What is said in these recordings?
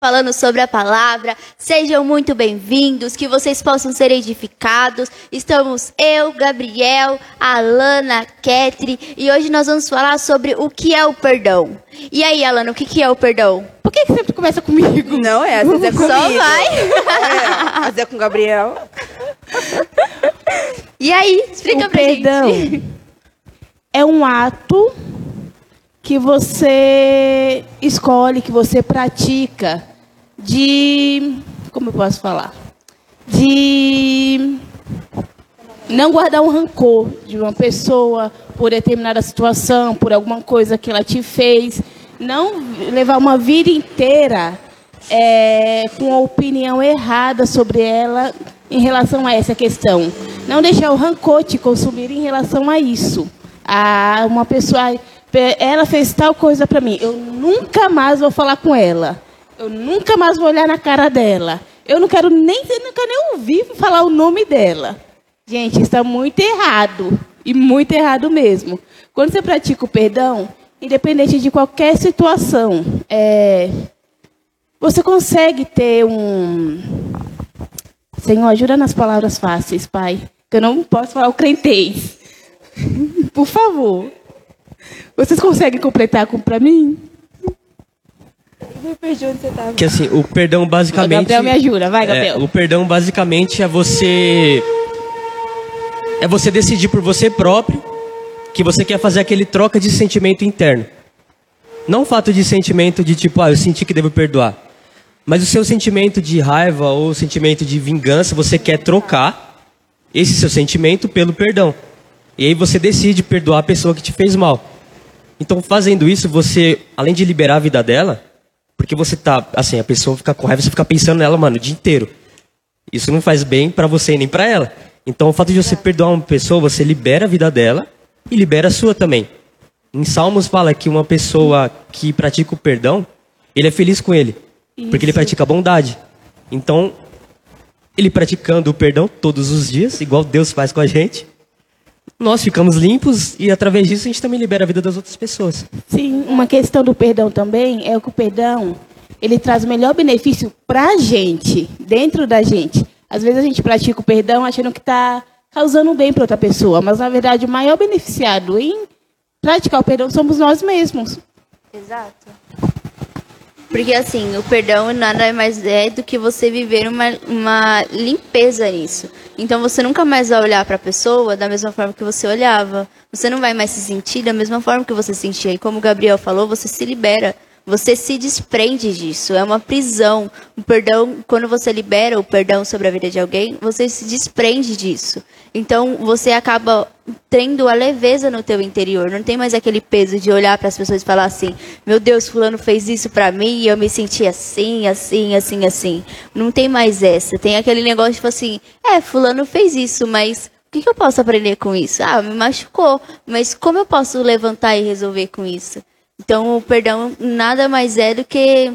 falando sobre a palavra. Sejam muito bem-vindos, que vocês possam ser edificados. Estamos eu, Gabriel, Alana, Ketri, e hoje nós vamos falar sobre o que é o perdão. E aí, Alana, o que que é o perdão? Por que, que sempre começa comigo? Não é, às vezes é comigo. Só vai. É, às vezes é com o Gabriel. E aí, explica o pra perdão gente. é um ato que você escolhe, que você pratica de. Como eu posso falar? De não guardar um rancor de uma pessoa por determinada situação, por alguma coisa que ela te fez. Não levar uma vida inteira é, com a opinião errada sobre ela em relação a essa questão. Não deixar o rancor te consumir em relação a isso. A uma pessoa, ela fez tal coisa para mim, eu nunca mais vou falar com ela. Eu nunca mais vou olhar na cara dela. Eu não quero nem, não quero nem ouvir falar o nome dela. Gente, está muito errado. E muito errado mesmo. Quando você pratica o perdão, independente de qualquer situação, é, você consegue ter um. Senhor, ajuda nas palavras fáceis, Pai. Que eu não posso falar o crentez. Por favor. Vocês conseguem completar para mim? Eu me perdi onde você tava. Que assim, o perdão basicamente. Gabriel me ajuda, vai, Gabriel. É, o perdão basicamente é você. É você decidir por você próprio que você quer fazer aquele troca de sentimento interno. Não o fato de sentimento de tipo, ah, eu senti que devo perdoar. Mas o seu sentimento de raiva ou sentimento de vingança, você quer trocar esse seu sentimento pelo perdão. E aí você decide perdoar a pessoa que te fez mal. Então, fazendo isso, você, além de liberar a vida dela, porque você tá, assim, a pessoa fica com raiva, você fica pensando nela, mano, o dia inteiro. Isso não faz bem pra você nem pra ela. Então, o fato de você perdoar uma pessoa, você libera a vida dela e libera a sua também. Em Salmos fala que uma pessoa que pratica o perdão, ele é feliz com ele, porque ele pratica a bondade. Então, ele praticando o perdão todos os dias, igual Deus faz com a gente, nós ficamos limpos e através disso a gente também libera a vida das outras pessoas. Sim, uma questão do perdão também é que o perdão ele traz o melhor benefício para a gente, dentro da gente. Às vezes a gente pratica o perdão achando que está causando bem para outra pessoa, mas na verdade o maior beneficiado em praticar o perdão somos nós mesmos. Exato. Porque assim, o perdão nada mais é do que você viver uma, uma limpeza nisso. Então você nunca mais vai olhar para a pessoa da mesma forma que você olhava. Você não vai mais se sentir da mesma forma que você se sentia. E como o Gabriel falou, você se libera. Você se desprende disso. É uma prisão. O perdão, quando você libera o perdão sobre a vida de alguém, você se desprende disso. Então você acaba tendo a leveza no teu interior. Não tem mais aquele peso de olhar para as pessoas e falar assim: "Meu Deus, fulano fez isso para mim e eu me senti assim, assim, assim, assim". Não tem mais essa. Tem aquele negócio tipo assim: "É, fulano fez isso, mas o que, que eu posso aprender com isso? Ah, me machucou, mas como eu posso levantar e resolver com isso?" Então, o perdão nada mais é do que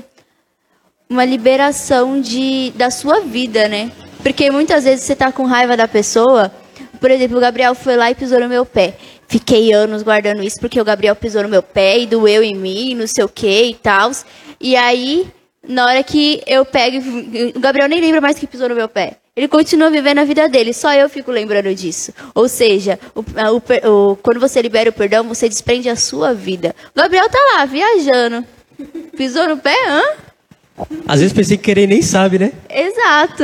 uma liberação de, da sua vida, né? Porque muitas vezes você tá com raiva da pessoa. Por exemplo, o Gabriel foi lá e pisou no meu pé. Fiquei anos guardando isso porque o Gabriel pisou no meu pé e doeu em mim, não sei o que e tal. E aí, na hora que eu pego. O Gabriel nem lembra mais que pisou no meu pé. Ele continua vivendo a vida dele, só eu fico lembrando disso. Ou seja, o, o, o, quando você libera o perdão, você desprende a sua vida. O Gabriel tá lá, viajando. Pisou no pé, hã? Às vezes pensei que querer nem sabe, né? Exato.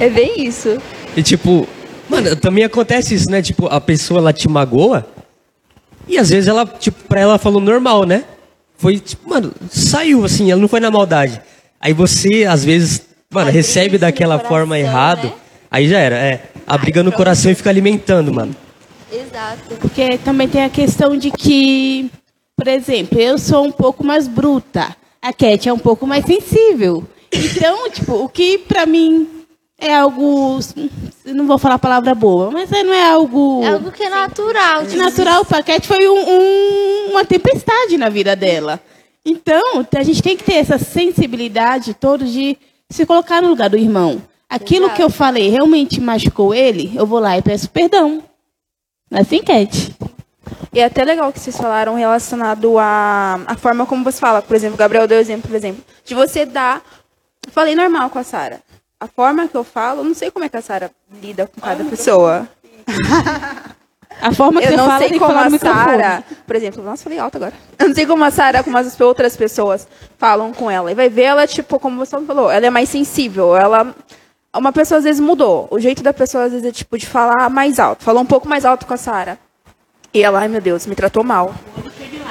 É bem isso. E tipo, mano, também acontece isso, né? Tipo, a pessoa ela te magoa e às vezes ela, tipo, pra ela falou normal, né? Foi, tipo, mano, saiu assim, ela não foi na maldade. Aí você, às vezes, mano, Abriga recebe daquela coração, forma errado, né? aí já era, é. A briga no coração e fica alimentando, mano. Exato. Porque também tem a questão de que, por exemplo, eu sou um pouco mais bruta. A Cat é um pouco mais sensível. Então, tipo, o que pra mim é algo. Não vou falar a palavra boa, mas não é algo. É algo que é natural. tipo, natural. Para a Cat foi um- um- uma tempestade na vida dela. Então, a gente tem que ter essa sensibilidade toda de se colocar no lugar do irmão. Aquilo Exato. que eu falei realmente machucou ele, eu vou lá e peço perdão. É assim, Cat? E é até legal que vocês falaram relacionado à, à forma como você fala. Por exemplo, o Gabriel deu exemplo, por exemplo, de você dar. Falei normal com a Sara. A forma que eu falo, eu não sei como é que a Sara lida com cada pessoa. A forma que Eu você não fala sei como a. Sara, por exemplo, nossa, falei alto agora. Eu não sei como a Sara, como as outras pessoas falam com ela. E vai ver ela, tipo, como você falou, ela é mais sensível. Ela. Uma pessoa às vezes mudou. O jeito da pessoa, às vezes, é tipo de falar mais alto. Falou um pouco mais alto com a Sara. E ela, ai meu Deus, me tratou mal.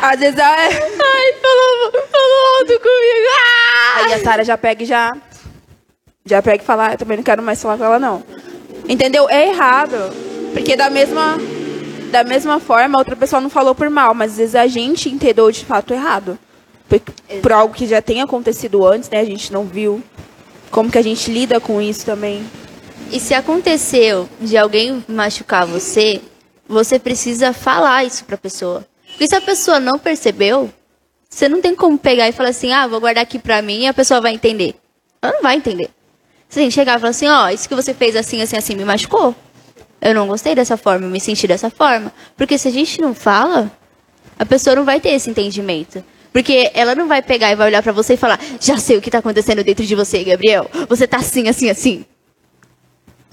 Às vezes ela é. Ai, falou, falou alto comigo. Ah! Aí a Sara já pega e já. Já pega e fala, "Ah, eu também não quero mais falar com ela, não. Entendeu? É errado. Porque da mesma. Da mesma forma, a outra pessoa não falou por mal, mas às vezes a gente entendeu de fato errado. Por, por algo que já tem acontecido antes, né? A gente não viu. Como que a gente lida com isso também. E se aconteceu de alguém machucar você, você precisa falar isso pra pessoa. Porque se a pessoa não percebeu, você não tem como pegar e falar assim, ah, vou guardar aqui pra mim e a pessoa vai entender. Ela não vai entender. Você tem que chegar e falar assim, ó, isso que você fez assim, assim, assim, me machucou. Eu não gostei dessa forma, eu me senti dessa forma. Porque se a gente não fala, a pessoa não vai ter esse entendimento. Porque ela não vai pegar e vai olhar pra você e falar, já sei o que tá acontecendo dentro de você, Gabriel. Você tá assim, assim, assim.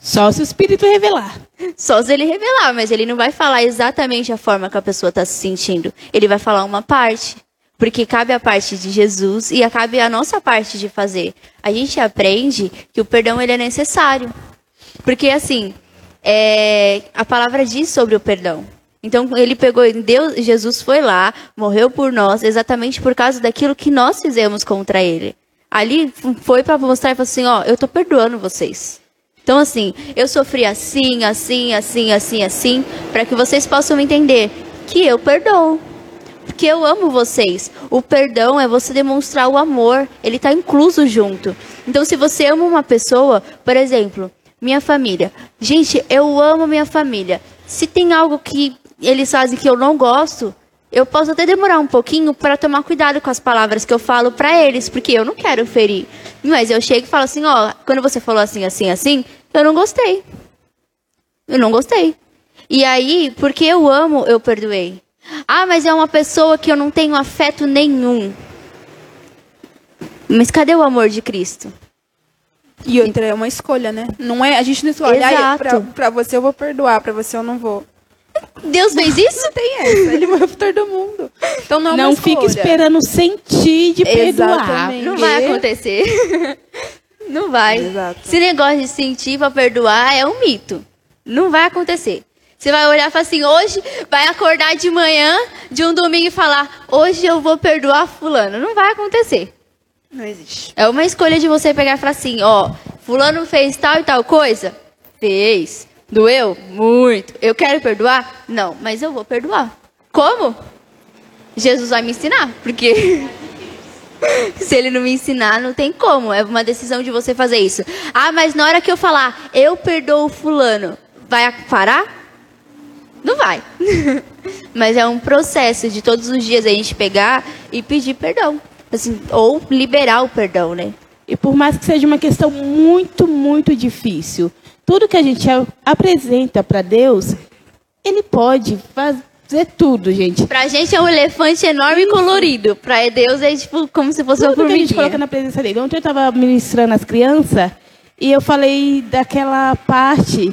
Só se o Espírito revelar. Só se ele revelar, mas ele não vai falar exatamente a forma que a pessoa está se sentindo. Ele vai falar uma parte. Porque cabe a parte de Jesus e cabe a nossa parte de fazer. A gente aprende que o perdão ele é necessário. Porque assim, é, a palavra diz sobre o perdão. Então ele pegou, Deus, Jesus foi lá, morreu por nós, exatamente por causa daquilo que nós fizemos contra ele. Ali foi para mostrar e falar assim, ó, eu tô perdoando vocês. Então, assim, eu sofri assim, assim, assim, assim, assim, para que vocês possam entender que eu perdoo. Porque eu amo vocês. O perdão é você demonstrar o amor. Ele está incluso junto. Então, se você ama uma pessoa, por exemplo, minha família. Gente, eu amo minha família. Se tem algo que eles fazem que eu não gosto, eu posso até demorar um pouquinho para tomar cuidado com as palavras que eu falo para eles, porque eu não quero ferir. Mas eu chego e falo assim, ó, quando você falou assim, assim, assim, eu não gostei. Eu não gostei. E aí, porque eu amo, eu perdoei. Ah, mas é uma pessoa que eu não tenho afeto nenhum. Mas cadê o amor de Cristo? E outra é uma escolha, né? Não é, a gente não escolhe, "Ai, Exato. pra, pra você eu vou perdoar, pra você eu não vou. Deus fez isso? Não tem essa, ele morreu por todo mundo. Então não é Não fique escolha. esperando sentir de perdoar. Exatamente. Não vai acontecer. Não vai. Exato. Esse negócio de sentir pra perdoar é um mito. Não vai acontecer. Você vai olhar e falar assim, hoje vai acordar de manhã de um domingo e falar, hoje eu vou perdoar fulano. Não vai acontecer. Não existe. É uma escolha de você pegar e falar assim, ó, fulano fez tal e tal coisa? Fez. Doeu? Muito. Eu quero perdoar? Não, mas eu vou perdoar. Como? Jesus vai me ensinar, porque se ele não me ensinar, não tem como. É uma decisão de você fazer isso. Ah, mas na hora que eu falar, eu perdoo fulano, vai parar? Não vai. mas é um processo de todos os dias a gente pegar e pedir perdão. Assim, ou liberar o perdão, né? E por mais que seja uma questão muito, muito difícil, tudo que a gente a- apresenta para Deus, Ele pode fazer tudo, gente. Pra gente é um elefante enorme e colorido. Pra Deus é tipo como se fosse uma Tudo que a gente formiguinha. coloca na presença dele. Ontem eu estava ministrando as crianças e eu falei daquela parte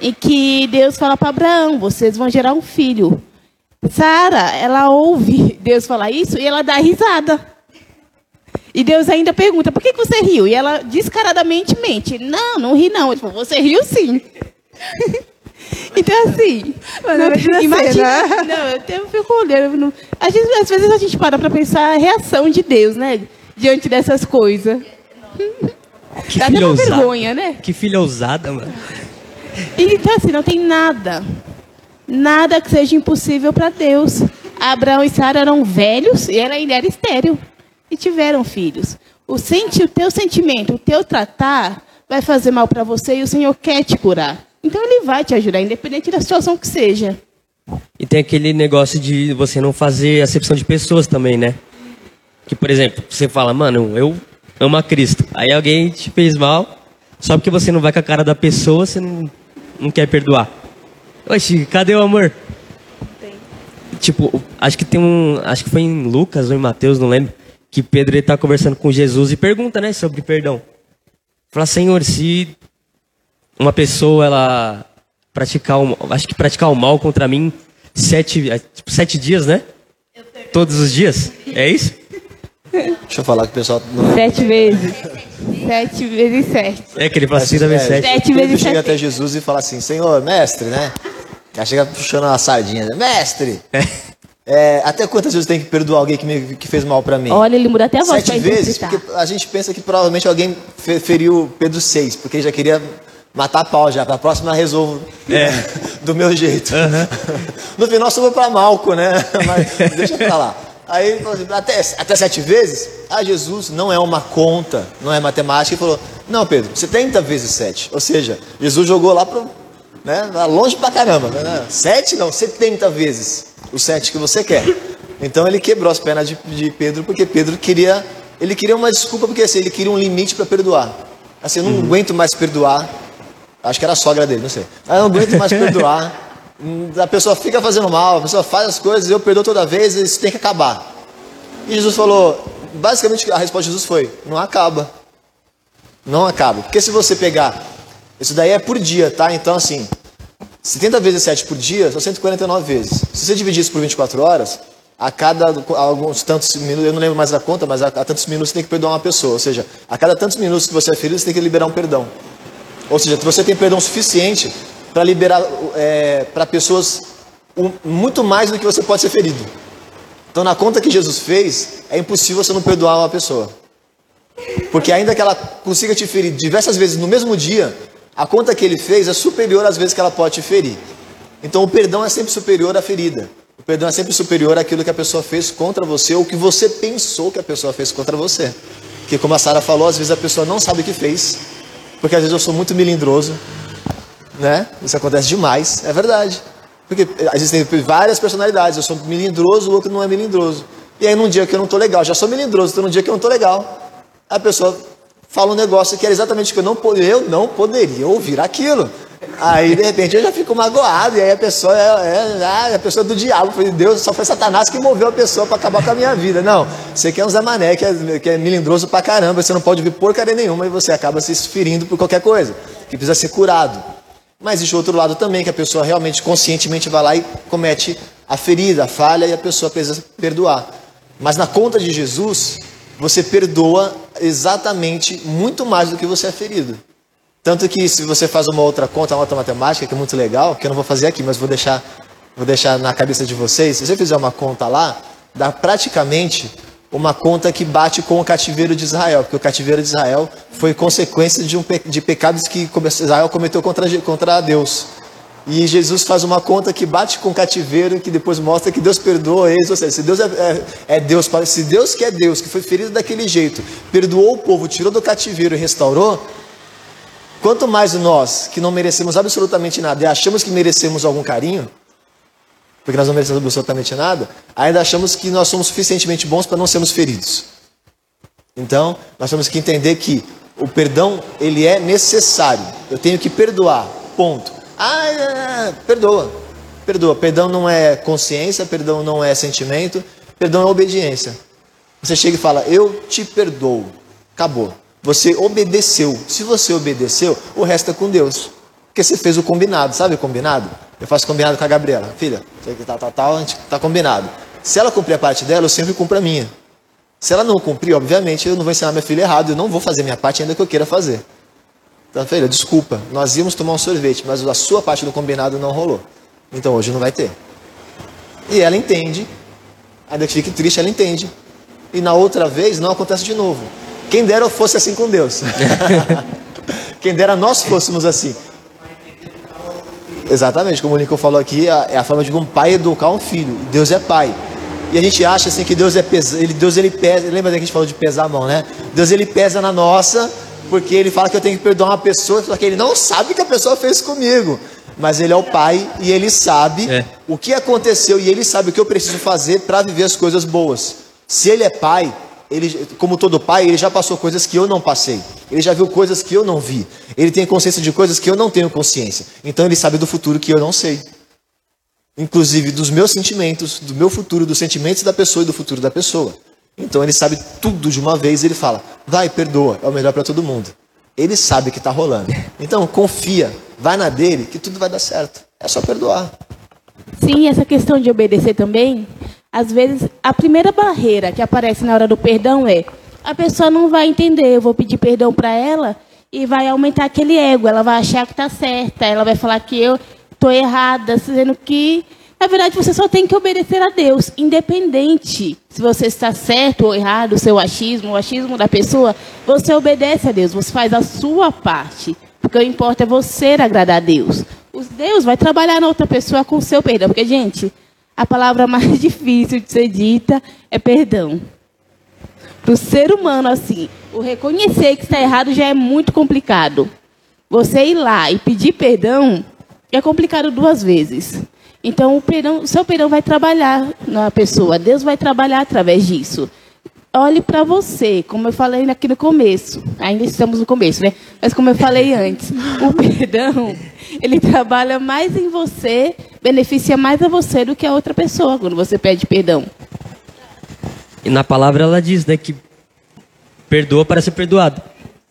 em que Deus fala para Abraão: vocês vão gerar um filho. Sara, ela ouve Deus falar isso e ela dá risada. E Deus ainda pergunta: por que, que você riu? E ela descaradamente mente: não, não ri não. Ele falou: você riu sim. então, assim. Mano, imagina imagina. Não, eu até fico olhando. não- às, vezes, às vezes a gente para para pensar a reação de Deus, né? Diante dessas coisas. Que Dá até filha uma ousada. vergonha, né? Que filha ousada, mano. E, Então, assim, não tem nada. Nada que seja impossível para Deus. Abraão e Sara eram velhos e ela ainda era estéril. E tiveram filhos. O, senti, o teu sentimento, o teu tratar vai fazer mal para você e o Senhor quer te curar. Então ele vai te ajudar, independente da situação que seja. E tem aquele negócio de você não fazer acepção de pessoas também, né? Que, por exemplo, você fala, mano, eu amo a Cristo. Aí alguém te fez mal, só porque você não vai com a cara da pessoa, você não, não quer perdoar. Oxi, cadê o amor? tipo, acho que tem um. Acho que foi em Lucas ou em Mateus, não lembro. Que Pedro ele tá conversando com Jesus e pergunta, né, sobre perdão. Fala, Senhor, se uma pessoa ela praticar um, acho que praticar o mal contra mim sete, é, tipo, sete dias, né? Todos os dias? É isso? Deixa eu falar que o pessoal não Sete vezes. Sete vezes sete. É que ele fala assim sete. Sete Pedro vezes chega sete. até Jesus e fala assim, Senhor, mestre, né? Aí chega puxando uma sardinha, né? mestre, é, até quantas vezes eu tenho que perdoar alguém que, me, que fez mal pra mim? Olha, ele muda até a voz Sete vezes? Porque a gente pensa que provavelmente alguém fe- feriu Pedro seis, porque já queria matar a pau já, pra próxima resolvo do meu jeito. No final sobrou pra Malco, né? Mas deixa pra lá. Aí ele falou assim, até, até sete vezes? Ah, Jesus não é uma conta, não é matemática. Ele falou, não, Pedro, 70 vezes sete. Ou seja, Jesus jogou lá pro, né, longe pra caramba. Né? Sete não, 70 vezes o sete que você quer. Então ele quebrou as pernas de, de Pedro, porque Pedro queria, ele queria uma desculpa, porque assim, ele queria um limite para perdoar. Assim, eu não aguento mais perdoar. Acho que era a sogra dele, não sei. Eu não aguento mais perdoar. A pessoa fica fazendo mal, a pessoa faz as coisas, eu perdoo toda vez, isso tem que acabar. E Jesus falou, basicamente a resposta de Jesus foi: não acaba. Não acaba. Porque se você pegar, isso daí é por dia, tá? Então assim, 70 vezes 7 por dia são 149 vezes. Se você dividir isso por 24 horas, a cada alguns tantos minutos, eu não lembro mais a conta, mas a, a tantos minutos você tem que perdoar uma pessoa. Ou seja, a cada tantos minutos que você é ferido, você tem que liberar um perdão. Ou seja, você tem perdão suficiente para liberar para pessoas um- muito mais do que você pode ser ferido. Então, na conta que Jesus fez, é impossível você não perdoar uma pessoa. Porque ainda que ela consiga te ferir diversas vezes no mesmo dia, a conta que ele fez é superior às vezes que ela pode te ferir. Então o perdão é sempre superior à ferida. O perdão é sempre superior àquilo que a pessoa fez contra você ou que você pensou que a pessoa fez contra você. Porque como a Sara falou, às vezes a pessoa não sabe o que fez, porque às vezes eu sou muito melindroso, né? Isso acontece demais, é verdade. Porque existem várias personalidades, eu sou melindroso, o outro não é melindroso. E aí num dia que eu não tô legal, já sou melindroso, então num dia que eu não tô legal, a pessoa fala um negócio que era exatamente que eu não, eu não poderia ouvir aquilo. Aí de repente eu já fico magoado, e aí a pessoa é, é- ah, a pessoa do diabo, foi Deus, só foi Satanás que moveu a pessoa para acabar com a minha vida. Não, você quer um Zé Mané, que é, que é melindroso pra caramba, você não pode ouvir porcaria nenhuma e você acaba se ferindo por qualquer coisa, que precisa ser curado. Mas existe outro lado também, que a pessoa realmente conscientemente vai lá e comete a ferida, a falha, e a pessoa precisa perdoar. Mas na conta de Jesus, você perdoa exatamente muito mais do que você é ferido. Tanto que se você faz uma outra conta, uma outra matemática, que é muito legal, que eu não vou fazer aqui, mas vou deixar, vou deixar na cabeça de vocês, se você fizer uma conta lá, dá praticamente uma conta que bate com o cativeiro de Israel, porque o cativeiro de Israel foi consequência de, um, de pecados que Israel cometeu contra, contra Deus. E Jesus faz uma conta que bate com o cativeiro, que depois mostra que Deus perdoa eles. Ou seja, se Deus é, é- é Deus, se Deus que é Deus, que foi ferido daquele jeito, perdoou o povo, tirou do cativeiro e restaurou, quanto mais nós, que não merecemos absolutamente nada e achamos que merecemos algum carinho, porque nós não merecemos absolutamente nada, ainda achamos que nós somos suficientemente bons para não sermos feridos. Então, nós temos que entender que o perdão, ele é necessário. Eu tenho que perdoar, ponto. Ah, é, é, perdoa. Perdoa. Perdão não é consciência, perdão não é sentimento, perdão é obediência. Você chega e fala, eu te perdoo. Acabou. Você obedeceu. Se você obedeceu, o resto é com Deus. Porque você fez o combinado, sabe o combinado? Eu faço combinado com a Gabriela. Filha, sei que tal, a gente tá combinado. Se ela cumprir a parte dela, eu sempre cumpro a minha. Se ela não cumprir, obviamente, eu não vou ensinar minha filha errado, eu não vou fazer minha parte ainda que eu queira fazer. Então, filha, desculpa, nós íamos tomar um sorvete, mas a sua parte do combinado não rolou. Então hoje não vai ter. E ela entende, ainda que fique triste, ela entende. E na outra vez não acontece de novo. Quem dera eu fosse assim com Deus. Quem dera nós fôssemos assim. Exatamente, como o Lincoln falou aqui, é a- é a forma de um pai educar um filho. Deus é pai. E a gente acha assim que Deus é pesa, ele, Deus ele pesa, lembra que a gente falou de pesar a mão, né? Deus ele pesa na nossa, porque ele fala que eu tenho que perdoar uma pessoa, só que ele não sabe o que a pessoa fez comigo. Mas ele é o pai e ele sabe É. o que aconteceu e ele sabe o que eu preciso fazer para viver as coisas boas. Se ele é pai, ele, como todo pai, ele já passou coisas que eu não passei. Ele já viu coisas que eu não vi. Ele tem consciência de coisas que eu não tenho consciência. Então ele sabe do futuro que eu não sei. inclusive dos meus sentimentos, do meu futuro, dos sentimentos da pessoa e do futuro da pessoa. Então ele sabe tudo de uma vez, ele fala: "Vai, perdoa, é o melhor para todo mundo". Ele sabe que está rolando. Então confia, vai na dele que tudo vai dar certo. É só perdoar. Sim, essa questão de obedecer também, às vezes a primeira barreira que aparece na hora do perdão é a pessoa não vai entender, eu vou pedir perdão para ela e vai aumentar aquele ego, ela vai achar que está certa, ela vai falar que eu estou errada, sendo que na verdade você só tem que obedecer a Deus, independente se você está certo ou errado, o seu achismo, o achismo da pessoa, você obedece a Deus, você faz a sua parte, porque o importa é você agradar a Deus. Os Deus vai trabalhar na outra pessoa com o seu perdão, porque gente, a palavra mais difícil de ser dita é perdão. Para o ser humano, assim, o reconhecer que está errado já é muito complicado. Você ir lá e pedir perdão é complicado duas vezes. Então, o, perdão, o seu perdão vai trabalhar na pessoa. Deus vai trabalhar através disso. Olhe para você, como eu falei aqui no começo. Ainda estamos no começo, né? Mas como eu falei antes, o perdão, ele trabalha mais em você, beneficia mais a você do que a outra pessoa quando você pede perdão. E na palavra ela diz, né, que perdoa para ser perdoado.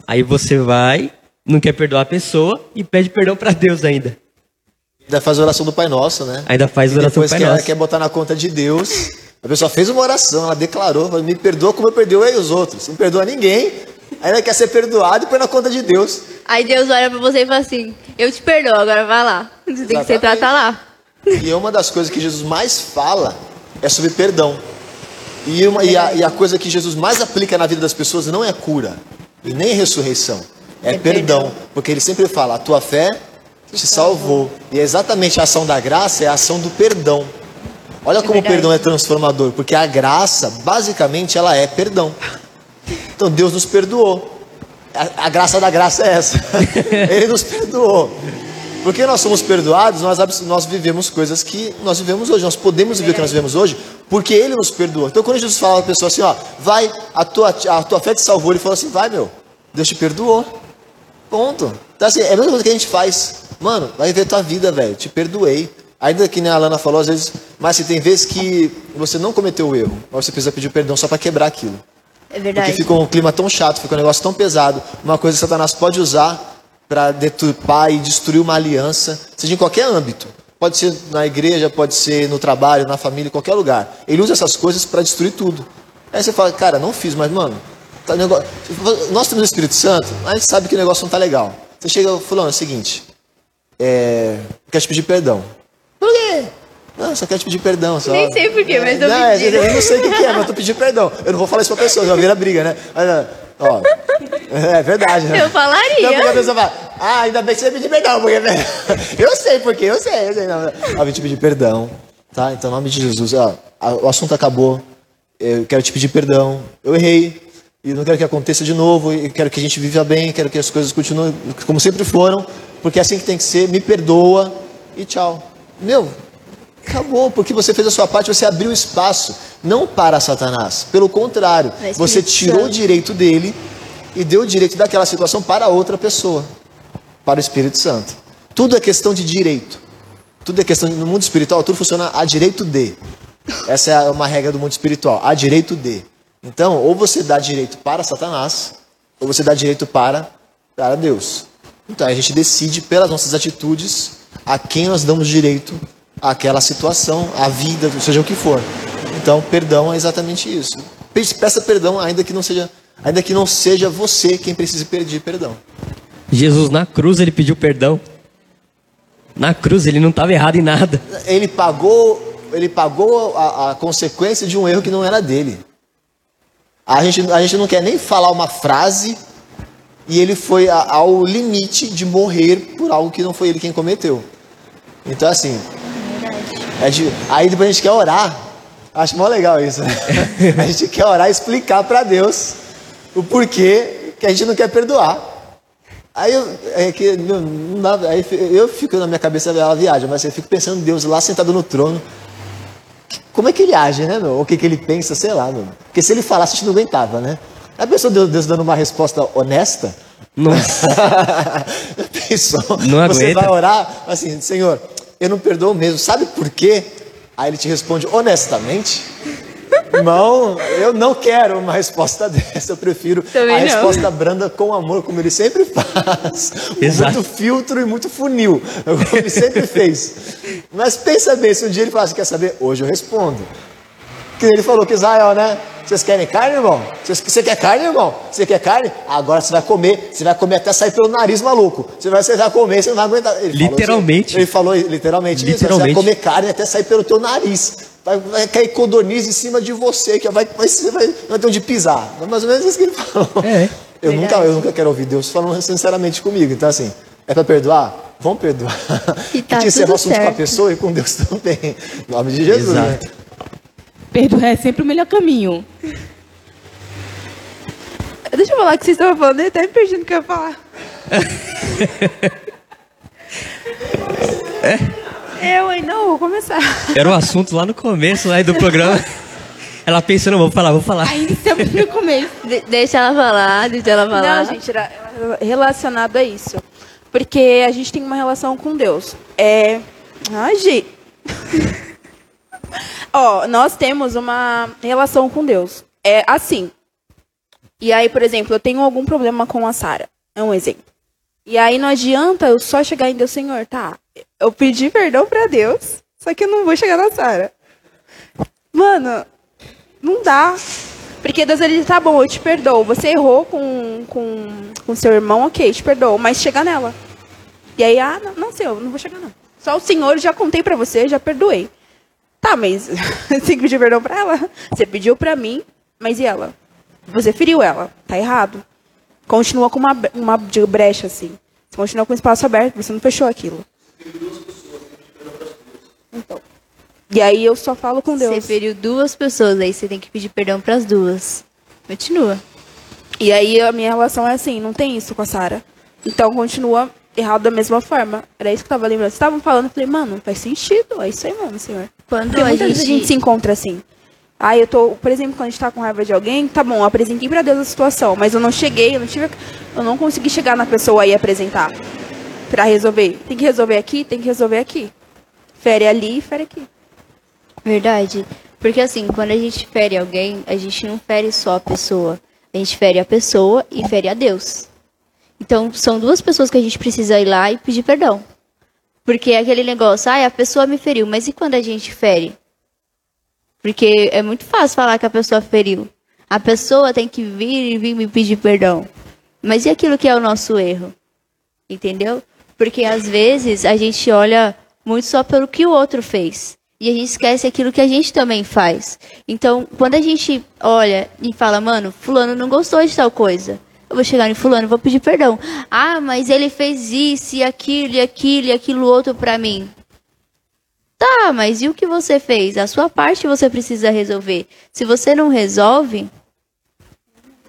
Aí você vai, não quer perdoar a pessoa e pede perdão para Deus ainda. Ainda faz a oração do Pai Nosso, né? Ainda faz E oração do depois Pai que ela Nosso. quer botar na conta de Deus, a pessoa fez uma oração, ela declarou, falou, me perdoa como eu perdoei os outros. Não perdoa ninguém, aí ela quer ser perdoada e põe na conta de Deus. Aí Deus olha pra você e fala assim: Eu te perdoo, agora vai lá. Você tem que Exatamente. tratar lá. E uma das coisas que Jesus mais fala é sobre perdão. E, uma, e, a, e a coisa que Jesus mais aplica na vida das pessoas não é cura e nem ressurreição, é, É perdão. perdão. Porque ele sempre fala: a tua fé te salvou. E é exatamente a ação da graça é a ação do perdão. Olha como o verdade. perdão é transformador, porque a graça, basicamente, ela é perdão. Então Deus nos perdoou. A, a graça da graça é essa. Ele nos perdoou. Porque nós somos perdoados, nós, nós vivemos coisas que nós vivemos hoje. Nós podemos viver o que nós vivemos hoje porque Ele nos perdoou. Então quando Jesus fala para a pessoa assim, ó, vai, a tua, a tua fé te salvou, Ele falou assim, vai meu, Deus te perdoou. Ponto. Então assim, é a mesma coisa que a gente faz. Mano, vai ver tua vida, velho, te perdoei. Ainda que nem a Alana falou, às vezes, mas se tem vezes que você não cometeu o erro, mas você precisa pedir perdão só para quebrar aquilo. É Porque verdade. fica um clima tão chato, fica um negócio tão pesado. Uma coisa que Satanás pode usar para deturpar e destruir uma aliança, seja em qualquer âmbito. Pode ser na igreja, pode ser no trabalho, na família, em qualquer lugar. Ele usa essas coisas para destruir tudo. Aí você fala, cara, não fiz, mas mano, tá negócio... nós temos o Espírito Santo, a gente sabe que o negócio não tá legal. Você chega falando é o seguinte, é... quero te pedir perdão. Por quê? Não, só quero te pedir perdão. Só. Nem sei por quê, mas tô não, é, pedindo. Eu não sei o que, que é, mas eu tô pedindo perdão. Eu não vou falar isso pra pessoa, já vira briga, né? Ó, é verdade, né? Eu falaria. Não, porque a pessoa fala, ah, ainda bem que você pediu perdão, porque... Eu sei porque, eu sei, eu sei. Não, eu vim te pedir perdão, tá? Então, em nome de Jesus, ó, o assunto acabou, eu quero te pedir perdão, eu errei, e não quero que aconteça de novo, e quero que a gente viva bem, quero que as coisas continuem como sempre foram, porque é assim que tem que ser, me perdoa, e tchau. Meu, Acabou, porque você fez a sua parte, você abriu espaço, não para Satanás. Pelo contrário, você tirou o direito dele e deu o direito daquela situação para outra pessoa, para o Espírito Santo. Tudo é questão de direito. Tudo é questão de, no mundo espiritual, tudo funciona a direito de. Essa é uma regra do mundo espiritual, a direito de. Então, ou você dá direito para Satanás, ou você dá direito para, para Deus. Então, a gente decide pelas nossas atitudes a quem nós damos direito àquela situação, à vida, seja o que for. Então, perdão é exatamente isso. Pe- Peça perdão, ainda que não seja, ainda que não seja você quem precise pedir perdão. Jesus na cruz ele pediu perdão. Na cruz ele não estava errado em nada. Ele pagou, ele pagou a, a consequência de um erro que não era dele. A gente, a gente não quer nem falar uma frase e ele foi a- ao limite de morrer por algo que não foi ele quem cometeu. Então, assim. é de- aí depois a gente quer orar. Acho mó legal isso. né? a gente quer orar e explicar para Deus o porquê que a gente não quer perdoar. Aí eu, é que, não dá, aí eu fico na minha cabeça ela viaja, mas eu fico pensando em Deus lá sentado no trono. Como é que ele age, né, meu? O que, que ele pensa, sei lá, meu. Porque se ele falasse, a gente não aguentava, né? A pessoa Deus, Deus dando uma resposta honesta. Nossa. Pensou? Não Você aguenta. vai orar assim, Senhor, eu não perdoo mesmo. Sabe por quê? Aí ele te responde honestamente. Irmão, eu não quero uma resposta dessa. Eu prefiro Também a não. resposta branda com amor, como ele sempre faz. Exato. muito filtro e muito funil, como ele sempre fez. Mas pensa bem, se um dia ele falar, você quer saber? Hoje eu respondo. Que ele falou que Israel, né? Vocês querem carne, irmão? Vocês- Você quer carne, irmão? Você quer carne? Agora você vai comer. Você vai comer até sair pelo nariz, maluco. Você vai, você vai comer, você não vai aguentar. Ele falou Literalmente. isso. ele falou literalmente, isso. Você Literalmente. vai comer carne até sair pelo teu nariz. Vai, vai cair codorniz em cima de você, que vai, vai, você vai, não vai ter onde pisar. É mais ou menos isso que ele falou. É. Eu nunca, eu nunca quero ouvir Deus falando sinceramente comigo. Então, assim, é para perdoar? Vamos perdoar. E tá tudo o assunto com a certo. pessoa e com Deus também. Em nome de Jesus. né? Perdoar é sempre o melhor caminho. Deixa eu falar o que vocês estavam falando, eu até me perdi no que eu ia falar. Eu, hein? Não, vou começar. Era um assunto lá no começo lá do programa. Ela pensa, não, vou falar, vou falar. Ainda estamos no começo. De- deixa ela falar, deixa ela falar. Não, gente, era relacionado a isso. Porque a gente tem uma relação com Deus. É. Ai, gente. Ó, nós temos uma relação com Deus. É assim. E aí, por exemplo, eu tenho algum problema com a Sara. É um exemplo. E aí não adianta eu só chegar em Deus, Senhor, tá? Eu pedi perdão pra Deus, só que eu não vou chegar na Sara. Mano, não dá. Porque Deus ele tá bom, eu te perdoo. Você errou com, com, com seu irmão, ok, te perdoo, mas chega nela. E aí, ah, não, não sei, eu não vou chegar não. Só o Senhor, já contei pra você, já perdoei. Tá, mas você tem que pedir perdão pra ela. Você pediu pra mim, mas e ela? Você feriu ela, tá errado. Continua com uma, uma brecha assim. Você continua com o espaço aberto, você não fechou aquilo. Então. E aí eu só falo com Deus. Você feriu duas pessoas, aí você tem que pedir perdão pras duas. Continua. E aí a minha relação é assim, não tem isso com a Sara. Então continua errado da mesma forma. Era isso que eu tava lembrando. Vocês estavam falando, eu falei, mano, faz sentido. É isso aí mesmo, senhor. Quando Porque a muitas vezes a gente- se encontra assim. Aí eu tô, por exemplo, quando a gente tá com raiva de alguém, tá bom, eu apresentei pra Deus a situação, mas eu não cheguei, eu não tive. Eu não consegui chegar na pessoa e apresentar. Pra resolver. Tem que resolver aqui, tem que resolver aqui. Fere ali, fere aqui. Verdade. Porque assim, quando a gente fere alguém, a gente não fere só a pessoa. A gente fere a pessoa e fere a Deus. Então, são duas pessoas que a gente precisa ir lá e pedir perdão. Porque é aquele negócio, ah, a pessoa me feriu, mas e quando a gente fere? Porque é muito fácil falar que a pessoa feriu. A pessoa tem que vir e vir me pedir perdão. Mas e aquilo que é o nosso erro? Entendeu? Porque às vezes a gente olha muito só pelo que o outro fez. E a gente esquece aquilo que a gente também faz. Então, quando a gente olha e fala, mano, fulano não gostou de tal coisa. Eu vou chegar em fulano vou pedir perdão. Ah, mas ele fez isso e aquilo e aquilo e aquilo outro pra mim. Tá, mas e o que você fez? A sua parte você precisa resolver. Se você não resolve,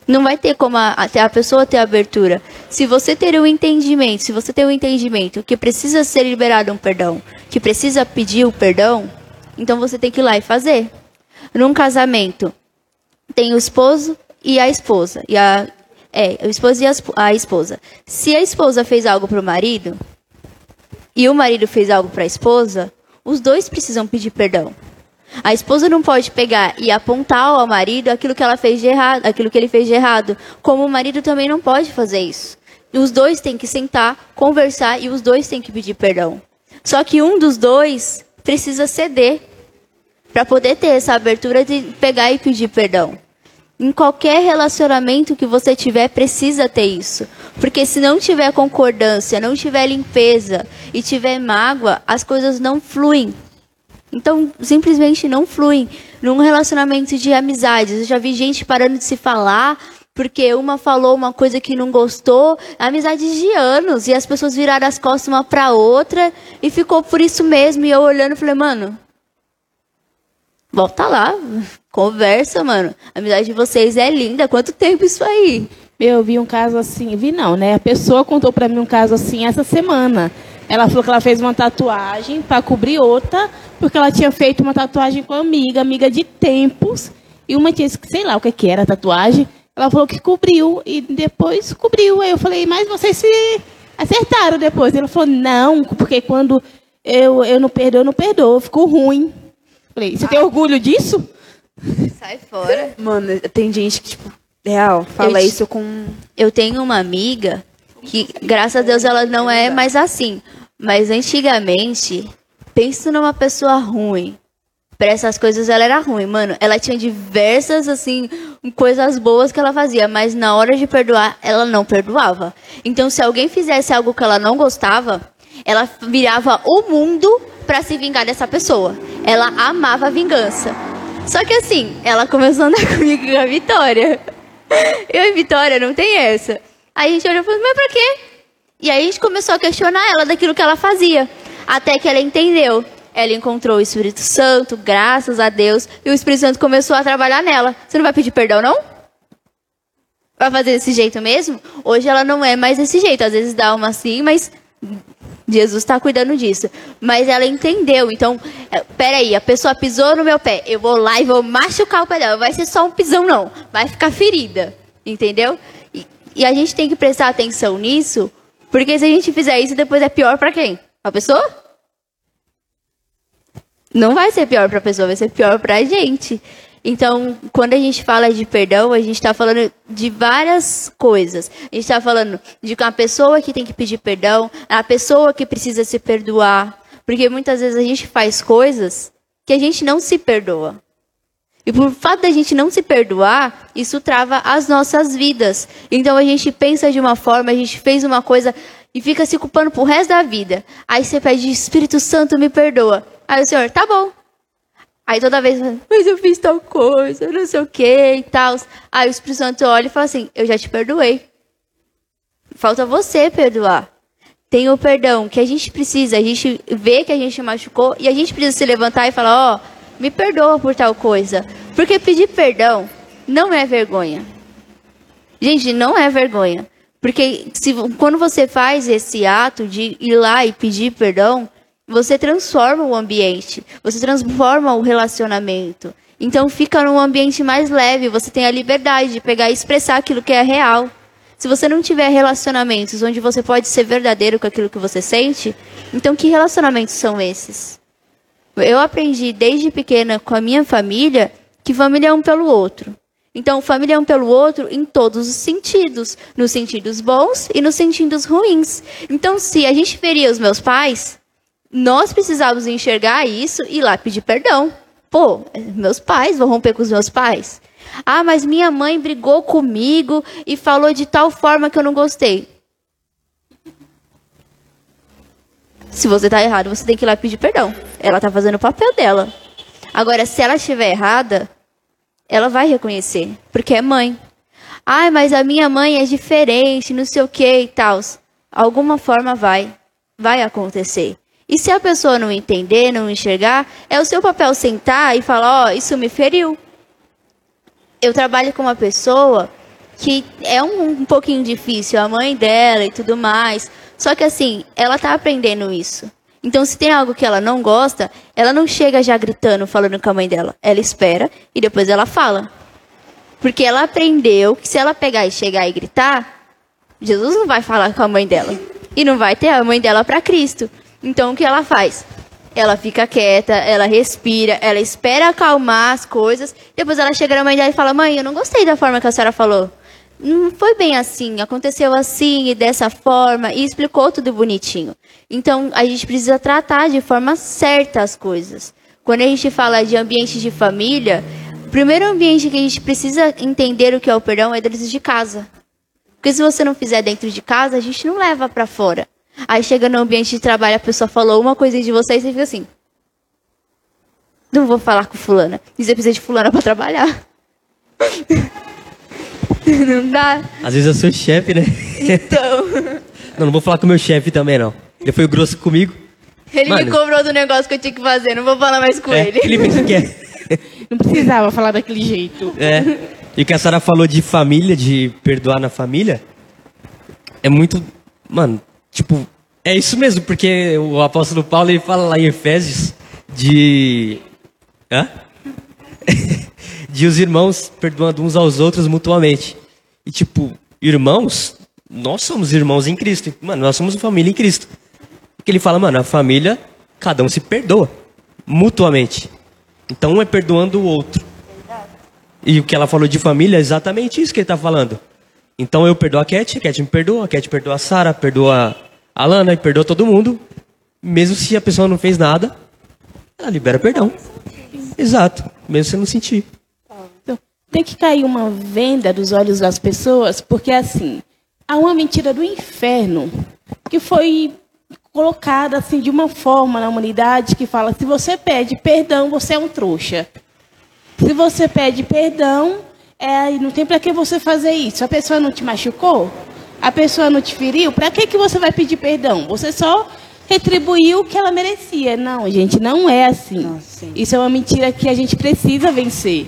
não vai ter como a, a- pessoa ter abertura. Se você ter um entendimento, se você ter um entendimento que precisa ser liberado um perdão, que precisa pedir o perdão, então você tem que ir lá e fazer. Num casamento, tem o esposo e a esposa. E a, é, o esposo e a, esp- a esposa. Se a esposa fez algo pro marido e o marido fez algo para a esposa, os dois precisam pedir perdão. A esposa não pode pegar e apontar ao marido aquilo que ela fez de errado, aquilo que ele fez de errado, como o marido também não pode fazer isso. Os dois têm que sentar, conversar e os dois têm que pedir perdão. Só que um dos dois precisa ceder para poder ter essa abertura de pegar e pedir perdão. Em qualquer relacionamento que você tiver, precisa ter isso. Porque se não tiver concordância, não tiver limpeza e tiver mágoa, as coisas não fluem. Então, simplesmente não fluem. Num relacionamento de amizades, eu já vi gente parando de se falar porque uma falou uma coisa que não gostou, amizades de anos, e as pessoas viraram as costas uma pra outra e ficou por isso mesmo. E eu olhando, falei, mano, volta lá, conversa, mano. A amizade de vocês é linda. Quanto tempo isso aí? Eu vi um caso assim, vi não, né? A pessoa contou pra mim um caso assim essa semana. Ela falou que ela fez uma tatuagem para cobrir outra, porque ela tinha feito uma tatuagem com uma amiga, amiga de tempos, e uma tinha, sei lá o que que era a tatuagem. Ela falou que cobriu e depois cobriu. Aí eu falei, mas vocês se acertaram depois. Ela falou, não, porque quando Eu, eu não perdoo, eu não perdoo, ficou ruim. Falei, você tem orgulho disso? Sai fora. Mano, tem gente que, tipo, real, fala Eu isso com. Eu tenho uma amiga que, graças a Deus, ela não é mais assim. Mas antigamente, pensa numa pessoa ruim. Pra essas coisas ela era ruim, mano. Ela tinha diversas, assim, coisas boas que ela fazia, mas na hora de perdoar, ela não perdoava. Então, se alguém fizesse algo que ela não gostava, ela virava o mundo pra se vingar dessa pessoa. Ela amava a vingança. Só que assim, ela começou a andar comigo com a Vitória. Eu e Vitória não tem essa. Aí a gente olhou e falou, mas pra quê? E aí a gente começou a questionar ela daquilo que ela fazia. Até que ela entendeu. Ela encontrou o Espírito Santo, graças a Deus, e o Espírito Santo começou a trabalhar nela. Você não vai pedir perdão, não? Vai fazer desse jeito mesmo? Hoje ela não é mais desse jeito. Às vezes dá uma assim, mas Jesus está cuidando disso. Mas ela entendeu. Então, é, peraí, a pessoa pisou no meu pé. Eu vou lá e vou machucar o pé dela. Vai ser só um pisão, não. Vai ficar ferida. Entendeu? E, e a gente tem que prestar atenção nisso, porque se a gente fizer isso, depois é pior pra quem? A pessoa? Não vai ser pior pra pessoa, vai ser pior pra gente. Então, quando a gente fala de perdão, a gente está falando de várias coisas. A gente está falando de uma pessoa que tem que pedir perdão, a pessoa que precisa se perdoar. Porque muitas vezes a gente faz coisas que a gente não se perdoa. E por fato da gente não se perdoar, isso trava as nossas vidas. Então a gente pensa de uma forma, a gente fez uma coisa e fica se culpando pro resto da vida. Aí você pede, Espírito Santo, me perdoa. Aí o Senhor, tá bom. Aí toda vez, mas eu fiz tal coisa, não sei o que e tal. Aí o Espírito Santo olha e fala assim: Eu já te perdoei. Falta você perdoar. Tem o perdão que a gente precisa, a gente vê que a gente machucou e a gente precisa se levantar e falar: Ó, oh, me perdoa por tal coisa. Porque pedir perdão não é vergonha. Gente, não é vergonha. Porque se, quando você faz esse ato de ir lá e pedir perdão, você transforma o ambiente, você transforma o relacionamento. Então fica num ambiente mais leve, você tem a liberdade de pegar e expressar aquilo que é real. Se você não tiver relacionamentos onde você pode ser verdadeiro com aquilo que você sente, então que relacionamentos são esses? Eu aprendi desde pequena com a minha família que família é um pelo outro. Então, família é um pelo outro em todos os sentidos, nos sentidos bons e nos sentidos ruins. Então, se a gente feria os meus pais, nós precisávamos enxergar isso e ir lá pedir perdão. Pô, meus pais, vou romper com os meus pais. Ah, mas minha mãe brigou comigo e falou de tal forma que eu não gostei. Se você está errado, você tem que ir lá pedir perdão. Ela está fazendo o papel dela. Agora, se ela estiver errada, ela vai reconhecer, porque é mãe. Ah, mas a minha mãe é diferente, não sei o que e tal. Alguma forma vai, vai acontecer. E se a pessoa não entender, não enxergar, é o seu papel sentar e falar: Ó, oh, isso me feriu. Eu trabalho com uma pessoa que é um, um pouquinho difícil, a mãe dela e tudo mais. Só que assim, ela tá aprendendo isso. Então, se tem algo que ela não gosta, ela não chega já gritando, falando com a mãe dela. Ela espera e depois ela fala. Porque ela aprendeu que se ela pegar e chegar e gritar, Jesus não vai falar com a mãe dela. E não vai ter a mãe dela para Cristo. Então, o que ela faz? Ela fica quieta, ela respira, ela espera acalmar as coisas. Depois ela chega na mãe dela e fala: Mãe, eu não gostei da forma que a senhora falou. Não foi bem assim, aconteceu assim e dessa forma, e explicou tudo bonitinho. Então, a gente precisa tratar de forma certa as coisas. Quando a gente fala de ambiente de família, o primeiro ambiente que a gente precisa entender o que é o perdão é dentro de casa. Porque se você não fizer dentro de casa, a gente não leva para fora. Aí chega no ambiente de trabalho, a pessoa falou uma coisa de você e você fica assim. Não vou falar com fulana. E você precisa de fulana para trabalhar. não dá. Às vezes eu sou chefe, né? Então. não, não vou falar com o meu chefe também, não. Ele foi grosso comigo. Ele Mano. me cobrou do negócio que eu tinha que fazer, não vou falar mais com É, ele. ele pensa que é. Não precisava falar daquele jeito. É. E o que a senhora falou de família, de perdoar na família, é muito. Mano, tipo, é isso mesmo, porque o apóstolo Paulo ele fala lá em Efésios de. Hã? de os irmãos perdoando uns aos outros mutuamente. E tipo, irmãos, nós somos irmãos em Cristo. Mano, nós somos uma família em Cristo. Porque ele fala, mano, a família cada um se perdoa mutuamente. Então um é perdoando o outro. E o que ela falou de família é exatamente isso que ele está falando. Então eu perdoo a Cat, a Cat me perdoa, a Cat perdoa a Sara, perdoa a Lana e perdoa todo mundo. Mesmo se a pessoa não fez nada, ela libera perdão. Exato, mesmo se não sentir. Então, tem que cair uma venda dos olhos das pessoas, porque assim, há uma mentira do inferno que foi colocada assim de uma forma na humanidade que fala: se você pede perdão, você é um trouxa. Se você pede perdão, é, não tem para que você fazer isso. A pessoa não te machucou, a pessoa não te feriu, para que que você vai pedir perdão? Você só retribuiu o que ela merecia. Não, gente, não é assim. Não, isso é uma mentira que a gente precisa vencer.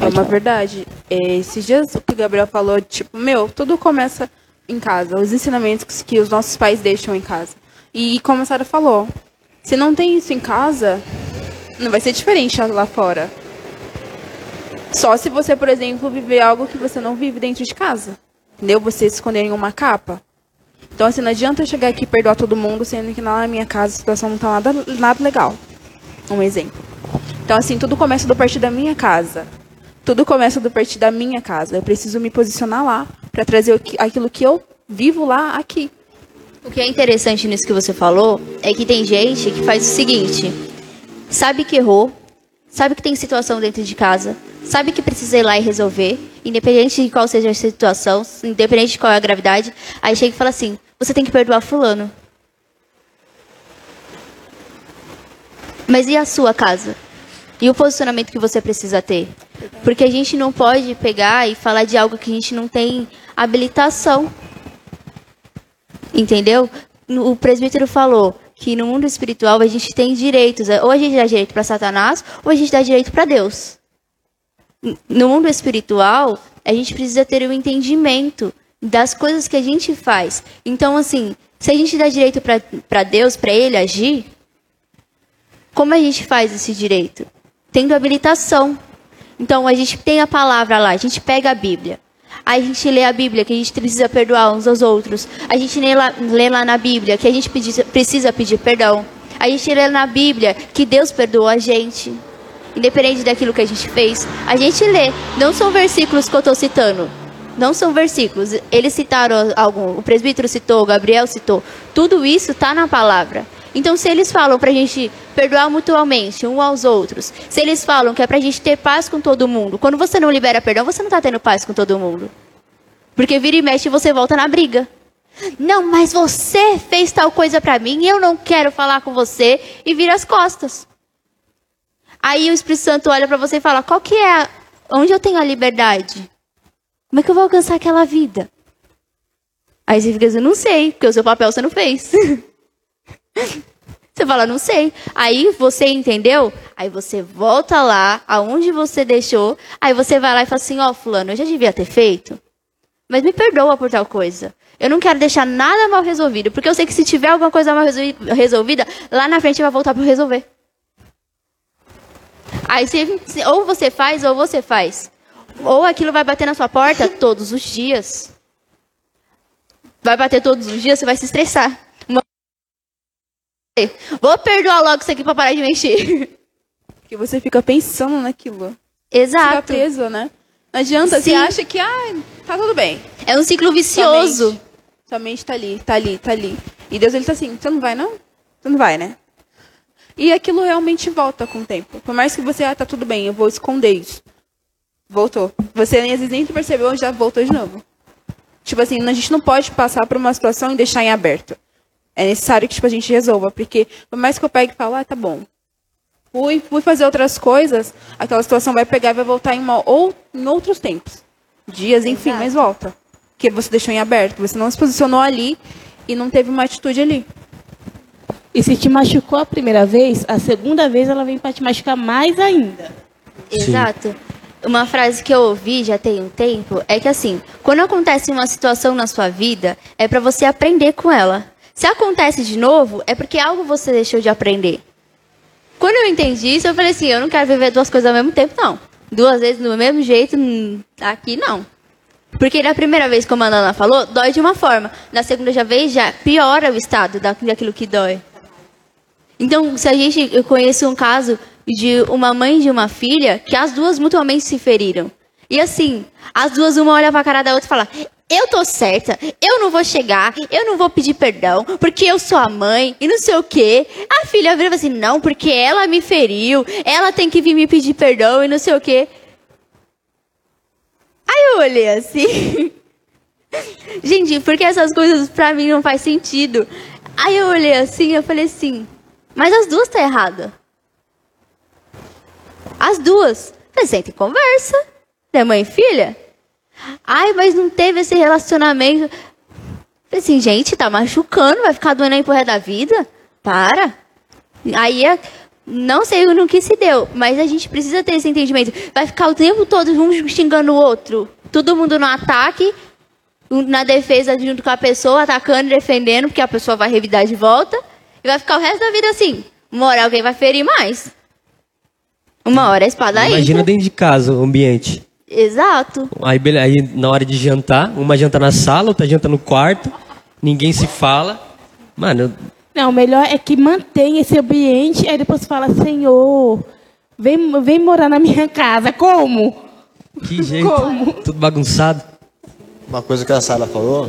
É uma verdade. É, esses dias o que o Gabriel falou, tipo, meu, tudo começa em casa. Os ensinamentos que os nossos pais deixam em casa. E como a Sara falou, se não tem isso em casa, não vai ser diferente lá fora. Só se você, por exemplo, viver algo que você não vive dentro de casa. Entendeu? Você se esconder em uma capa. Então, assim, não adianta eu chegar aqui e perdoar todo mundo, sendo que lá na minha casa a situação não tá nada, nada legal. Um exemplo. Então, assim, tudo começa do partir da minha casa. Tudo começa do partir da minha casa. Eu preciso me posicionar lá para trazer aquilo que eu vivo lá aqui. O que é interessante nisso que você falou é que tem gente que faz o seguinte: sabe que errou, sabe que tem situação dentro de casa, sabe que precisa ir lá e resolver, independente de qual seja a situação, independente de qual é a gravidade, aí chega e fala assim: você tem que perdoar fulano. Mas e a sua casa? E o posicionamento que você precisa ter? Porque a gente não pode pegar e falar de algo que a gente não tem habilitação. Entendeu? O presbítero falou que no mundo espiritual a gente tem direitos. Ou a gente dá direito para Satanás, ou a gente dá direito para Deus. No mundo espiritual, a gente precisa ter o um entendimento das coisas que a gente faz. Então, assim, se a gente dá direito para Deus, para Ele agir, como a gente faz esse direito? Tendo habilitação. Então, a gente tem a palavra lá, a gente pega a Bíblia. A gente lê a Bíblia, que a gente precisa perdoar uns aos outros. A gente lê lá, lê lá na Bíblia, que a gente precisa pedir perdão. A gente lê na Bíblia que Deus perdoa a gente. Independente daquilo que a gente fez. A gente lê. Não são versículos que eu estou citando. Não são versículos. Eles citaram algum. O presbítero citou, o Gabriel citou. Tudo isso está na palavra. Então, se eles falam para a gente perdoar mutuamente um aos outros, se eles falam que é para a gente ter paz com todo mundo, quando você não libera perdão, você não está tendo paz com todo mundo. Porque vira e mexe e você volta na briga. Não, mas você fez tal coisa para mim, eu não quero falar com você e vira as costas. Aí o Espírito Santo olha para você e fala: "Qual que é? A... Onde eu tenho a liberdade? Como é que eu vou alcançar aquela vida?" Aí você fica assim: "Não sei, porque o seu papel você não fez." Você fala, não sei. Aí você entendeu? Aí você volta lá, aonde você deixou. Aí você vai lá e fala assim: Ó, oh, Fulano, eu já devia ter feito. Mas me perdoa por tal coisa. Eu não quero deixar nada mal resolvido. Porque eu sei que se tiver alguma coisa mal resolvida, lá na frente vai voltar para resolver. Aí você, ou você faz ou você faz. Ou aquilo vai bater na sua porta todos os dias. Vai bater todos os dias, você vai se estressar. Vou perdoar logo isso aqui pra parar de mexer. Porque você fica pensando naquilo. Exato. Fica preso, né? Não adianta, Sim. você acha que, ah, tá tudo bem. É um ciclo vicioso. Sua mente, sua mente tá ali, tá ali, tá ali. E Deus, ele tá assim, você não vai não? Você não vai, né? E aquilo realmente volta com o tempo. Por mais que você, ah, tá tudo bem, eu vou esconder isso. Voltou. Você às vezes nem percebeu, já voltou de novo. Tipo assim, a gente não pode passar por uma situação e deixar em aberto é necessário que tipo, a gente resolva. Porque por mais que eu pegue e fale, ah, tá bom. Fui, fui fazer outras coisas, aquela situação vai pegar e vai voltar em, uma, ou, em outros tempos. Dias, enfim, Exato. mas volta. Porque você deixou em aberto, você não se posicionou ali e não teve uma atitude ali. E se te machucou a primeira vez, a segunda vez ela vem para te machucar mais ainda. Exato. Uma frase que eu ouvi já tem um tempo é que assim, quando acontece uma situação na sua vida, é para você aprender com ela. Se acontece de novo, é porque algo você deixou de aprender. Quando eu entendi isso, eu falei assim: eu não quero viver duas coisas ao mesmo tempo, não. Duas vezes do mesmo jeito, hum, aqui não. Porque na primeira vez, como a Nana falou, dói de uma forma. Na segunda já vez, já piora o estado da- daquilo que dói. Então, se a gente. Eu conheço um caso de uma mãe e de uma filha que as duas mutuamente se feriram. E assim, as duas, uma olha pra cara da outra e fala: Eu tô certa, eu não vou chegar, eu não vou pedir perdão, porque eu sou a mãe e não sei o quê. A filha vira assim: Não, porque ela me feriu, ela tem que vir me pedir perdão e não sei o quê. Aí eu olhei assim. Gente, porque essas coisas pra mim não faz sentido. Aí eu olhei assim eu falei assim, mas as duas tá errada. As duas. Senta e conversa. É mãe e filha? Ai, mas não teve esse relacionamento. Assim, gente, tá machucando, vai ficar doendo aí pro resto da vida? Para. Aí, é- não sei no que se deu, mas a gente precisa ter esse entendimento. Vai ficar o tempo todo um xingando o outro. Todo mundo no ataque, na defesa junto com a pessoa, atacando, defendendo, porque a pessoa vai revidar de volta. E vai ficar o resto da vida assim. Uma hora alguém vai ferir mais. Uma hora a espada aí. Imagina dentro de casa o ambiente. Exato. Aí, aí na hora de jantar, uma janta na sala, outra janta no quarto, ninguém se fala. Mano, Não, o melhor é que mantenha esse ambiente, aí depois fala, Senhor, vem, vem morar na minha casa. Como? que jeito. Como? Tudo bagunçado. Uma coisa que a Sara falou,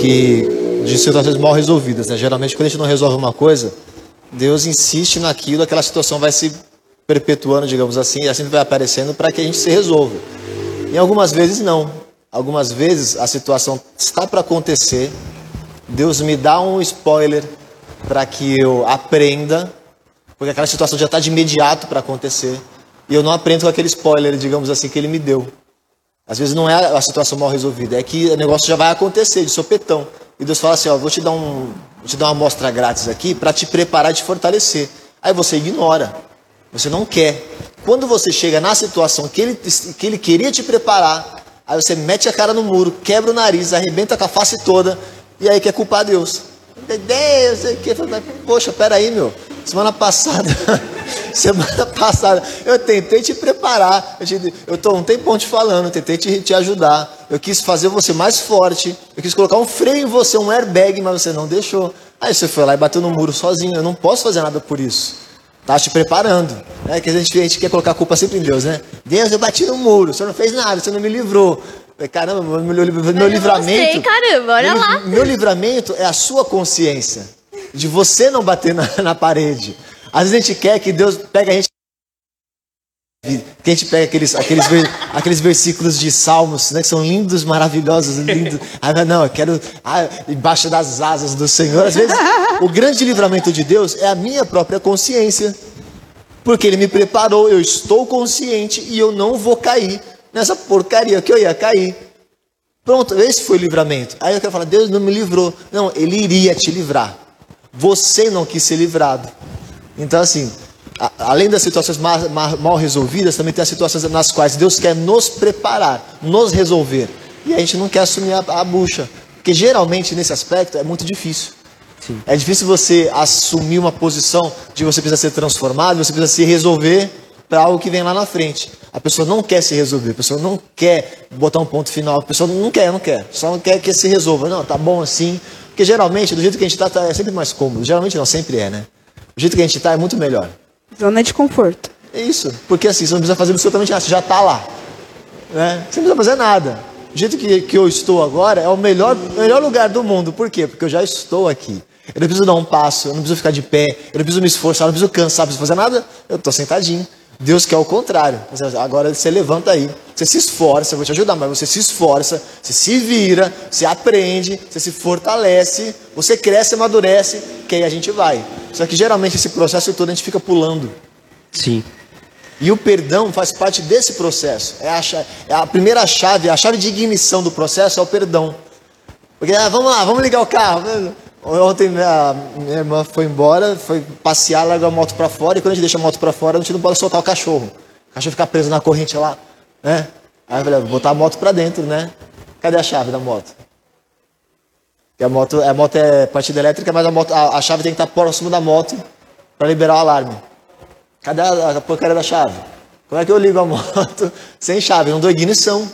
que de situações mal resolvidas, né? Geralmente quando a gente não resolve uma coisa, Deus insiste naquilo, aquela situação vai se perpetuando, digamos assim, e assim vai aparecendo para que a gente se resolva. Em algumas vezes não. Algumas vezes a situação está para acontecer, Deus me dá um spoiler para que eu aprenda, porque aquela situação já está de imediato para acontecer, e eu não aprendo com aquele spoiler, digamos assim, que ele me deu. Às vezes não é a situação mal resolvida, é que o negócio já vai acontecer de sopetão. E Deus fala assim, ó, vou te dar um, vou te dar uma amostra grátis aqui para te preparar e te fortalecer. Aí você ignora. Você não quer. Quando você chega na situação que ele, que ele queria te preparar, aí você mete a cara no muro, quebra o nariz, arrebenta com a face toda, e aí quer culpar Deus. Deus, sei que. Poxa, peraí, meu. Semana passada, semana passada, eu tentei te preparar. Eu, tô um tempão te falando, tentei te, te ajudar. Eu quis fazer você mais forte. Eu quis colocar um freio em você, um airbag, mas você não deixou. Aí você foi lá e bateu no muro sozinho. Eu não posso fazer nada por isso. Tá te preparando. É que a gente, a gente quer colocar a culpa sempre em Deus, né? Deus, eu bati no muro, você não fez nada, você não me livrou. Caramba, meu, meu, meu livramento. Sei, caramba, olha meu, lá. Meu livramento é a sua consciência. De você não bater na, na parede. Às vezes a gente quer que Deus pegue a gente. Que a gente pega aqueles, aqueles, aqueles versículos de Salmos, né, que são lindos, maravilhosos, lindos. Ah, não, eu quero ah, embaixo das asas do Senhor. Às vezes, o grande livramento de Deus é a minha própria consciência. Porque Ele me preparou, eu estou consciente e eu não vou cair nessa porcaria que eu ia cair. Pronto, esse foi o livramento. Aí eu quero falar, Deus não me livrou. Não, Ele iria te livrar. Você não quis ser livrado. Então, assim, além das situações ma- ma- mal resolvidas, também tem as situações nas quais Deus quer nos preparar, nos resolver. E a gente não quer assumir a, a bucha. Porque geralmente, nesse aspecto, é muito difícil. É difícil você assumir uma posição de você precisa ser transformado, você precisa se resolver para algo que vem lá na frente. A pessoa não quer se resolver, a pessoa não quer botar um ponto final, a pessoa não quer, não quer, só não quer que se resolva. Não, tá bom assim. Porque geralmente, do jeito que a gente está, tá, é sempre mais cômodo. Geralmente não, sempre é, né? O jeito que a gente está é muito melhor. Zona de conforto. É isso. Porque assim, você não precisa fazer absolutamente nada, você já está lá. Né? Você não precisa fazer nada. O jeito que, que eu estou agora é o melhor, melhor lugar do mundo. Por quê? Porque eu já estou aqui. Eu não preciso dar um passo, eu não preciso ficar de pé, eu não preciso me esforçar, eu não preciso cansar, não preciso fazer nada. Eu estou sentadinho. Deus quer o contrário. Agora você levanta aí, você se esforça, eu vou te ajudar, mas você se esforça, você se vira, você aprende, você se fortalece, você cresce, amadurece, que aí a gente vai. Só que geralmente esse processo todo a gente fica pulando. Sim. E o perdão faz parte desse processo. É a, cha- é a primeira chave, a chave de ignição do processo é o perdão. Porque, ah, vamos lá, vamos ligar o carro. Ontem minha, minha irmã foi embora, foi passear, largou a moto para fora, e quando a gente deixa a moto para fora, a gente não pode soltar o cachorro. O cachorro fica preso na corrente lá, né? Aí eu falei, vou botar a moto para dentro, né? Cadê a chave da moto? Porque a moto, a moto é partida elétrica, mas a, moto, a, a chave tem que estar próximo da moto para liberar o alarme. Cadê a, a porcaria da chave? Como é que eu ligo a moto sem chave? Não dou ignição.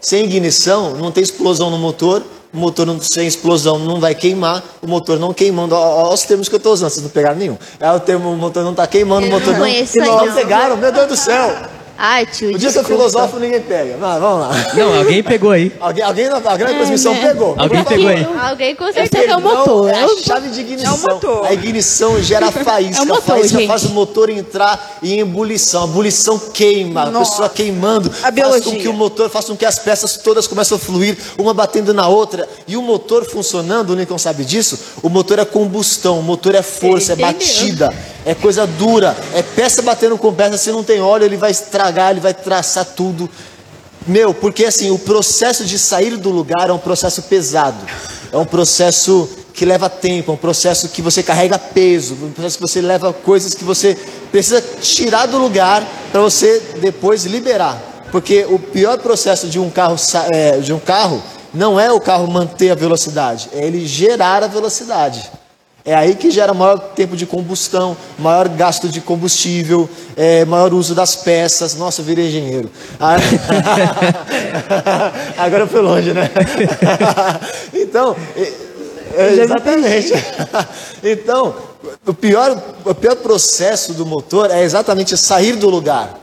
Sem ignição, não tem explosão no motor, o motor não, sem explosão não vai queimar, o motor não queimando. Olha os termos que eu estou usando, vocês não pegaram nenhum. É o termo, o motor não está queimando, o Eu motor não não. não não. pegaram, meu Deus do céu! Ai, tio, O dia que eu filosofo, ninguém pega. Mas, vamos lá. Não, alguém pegou aí. Alguém, alguém, na, alguém na transmissão pegou. Alguém pegou aí. Alguém com certeza. é o motor. É É a chave de ignição. É o motor. A ignição gera faísca. É o motor, a faísca gente. faz o motor entrar em ebulição. A ebulição queima. A Nossa. pessoa queimando. A faz com biologia. que o motor, faz com que as peças todas comecem a fluir, uma batendo na outra. E o motor funcionando, o Lincoln sabe disso, o motor é combustão, o motor é força, é Entendeu? batida, é coisa dura, é peça batendo com peça. Se não tem óleo, ele vai estragar, ele vai traçar tudo. Meu, porque assim, o processo de sair do lugar é um processo pesado. É um processo que leva tempo, é um processo que você carrega peso, um processo que você leva coisas que você precisa tirar do lugar para você depois liberar. Porque o pior processo de um carro é, de um carro não é o carro manter a velocidade, é ele gerar a velocidade. É aí que gera maior tempo de combustão, maior gasto de combustível, é, maior uso das peças. Nossa, eu virei engenheiro. Ah, Agora foi longe, né? Então, é- exatamente. Então, o pior, o pior processo do motor é exatamente sair do lugar.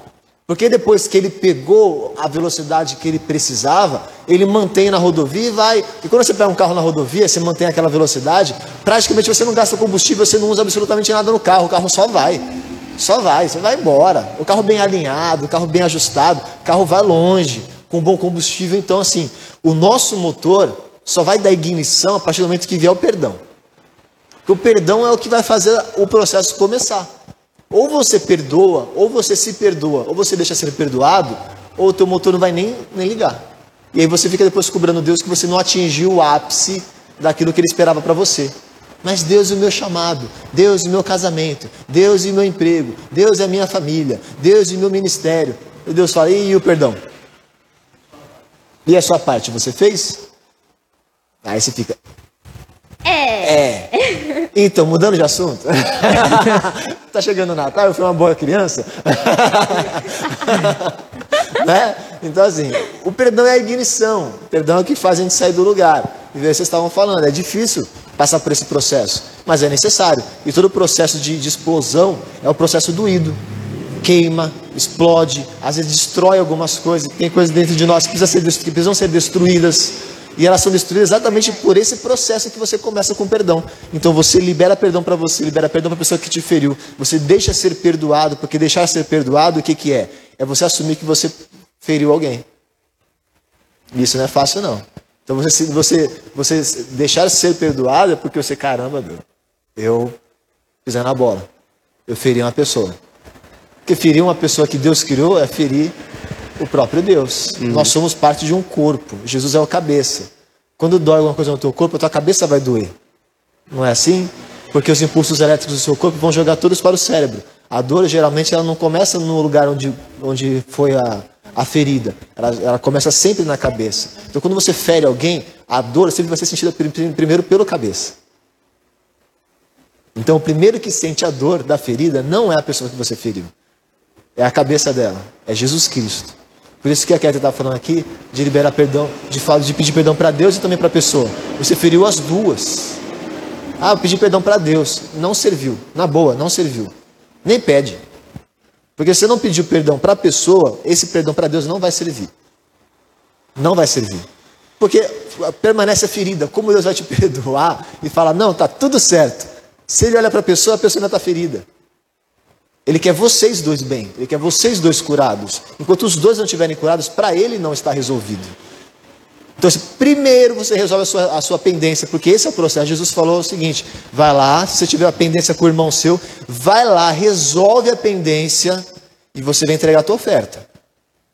Porque depois que ele pegou a velocidade que ele precisava, ele mantém na rodovia e vai. E quando você pega um carro na rodovia, você mantém aquela velocidade, praticamente você não gasta combustível, você não usa absolutamente nada no carro, o carro só vai. Só vai, você vai embora. O carro bem alinhado, o carro bem ajustado, o carro vai longe, com bom combustível. Então, assim, o nosso motor só vai dar ignição a partir do momento que vier o perdão. Porque o perdão é o que vai fazer o processo começar. Ou você perdoa, ou você se perdoa, ou você deixa ser perdoado, ou o teu motor não vai nem, nem ligar. E aí você fica depois cobrando Deus que você não atingiu o ápice daquilo que ele esperava para você. Mas Deus é o meu chamado, Deus é o meu casamento, Deus é o meu emprego, Deus é a minha família, Deus é o meu ministério. E Deus fala, e o perdão? E a sua parte, você fez? Aí você fica, é. Então, mudando de assunto. tá chegando o Natal, eu fui uma boa criança. né? Então, assim, o perdão é a ignição. O perdão é o que faz a gente sair do lugar. E vocês estavam falando, é difícil passar por esse processo, mas é necessário. E todo o processo de, de explosão é o processo doído. Queima, explode, às vezes destrói algumas coisas. Tem coisas dentro de nós que, precisam ser, que precisam ser destruídas. E elas são destruídas exatamente por esse processo que você começa com perdão. Então você libera perdão para você, libera perdão para a pessoa que te feriu. Você deixa ser perdoado, porque deixar ser perdoado, o que, que é? É você assumir que você feriu alguém. Isso não é fácil, não. Então você, você, você deixar ser perdoado é porque você, caramba, meu, eu pisei na bola. Eu feri uma pessoa. Porque ferir uma pessoa que Deus criou é ferir o próprio Deus. Nós somos parte de um corpo. Jesus é o cabeça. Quando dói alguma coisa no teu corpo, a tua cabeça vai doer. Não é assim? Porque os impulsos elétricos do seu corpo vão jogar todos para o cérebro. A dor, geralmente, ela não começa no lugar onde, onde foi a, a ferida. Ela, ela começa sempre na cabeça. Então, quando você fere alguém, a dor sempre vai ser sentida prim- prim- primeiro pelo cabeça. Então, o primeiro que sente a dor da ferida não é a pessoa que você feriu. É a cabeça dela. É Jesus Cristo. Por isso que a Kétia está falando aqui de liberar perdão, de, falar, de pedir perdão para Deus e também para a pessoa. Você feriu as duas. Ah, eu pedi perdão para Deus. Não serviu. Na boa, não serviu. Nem pede. Porque se você não pediu perdão para a pessoa, esse perdão para Deus não vai servir. Não vai servir. Porque permanece a ferida. Como Deus vai te perdoar e falar, não, tá tudo certo. Se ele olha para a pessoa, a pessoa ainda está ferida. Ele quer vocês dois bem, ele quer vocês dois curados. Enquanto os dois não estiverem curados, para ele não está resolvido. Então, assim, primeiro você resolve a sua, a sua pendência, porque esse é o processo. Jesus falou o seguinte: vai lá, se você tiver uma pendência com o irmão seu, vai lá, resolve a pendência e você vai entregar a tua oferta.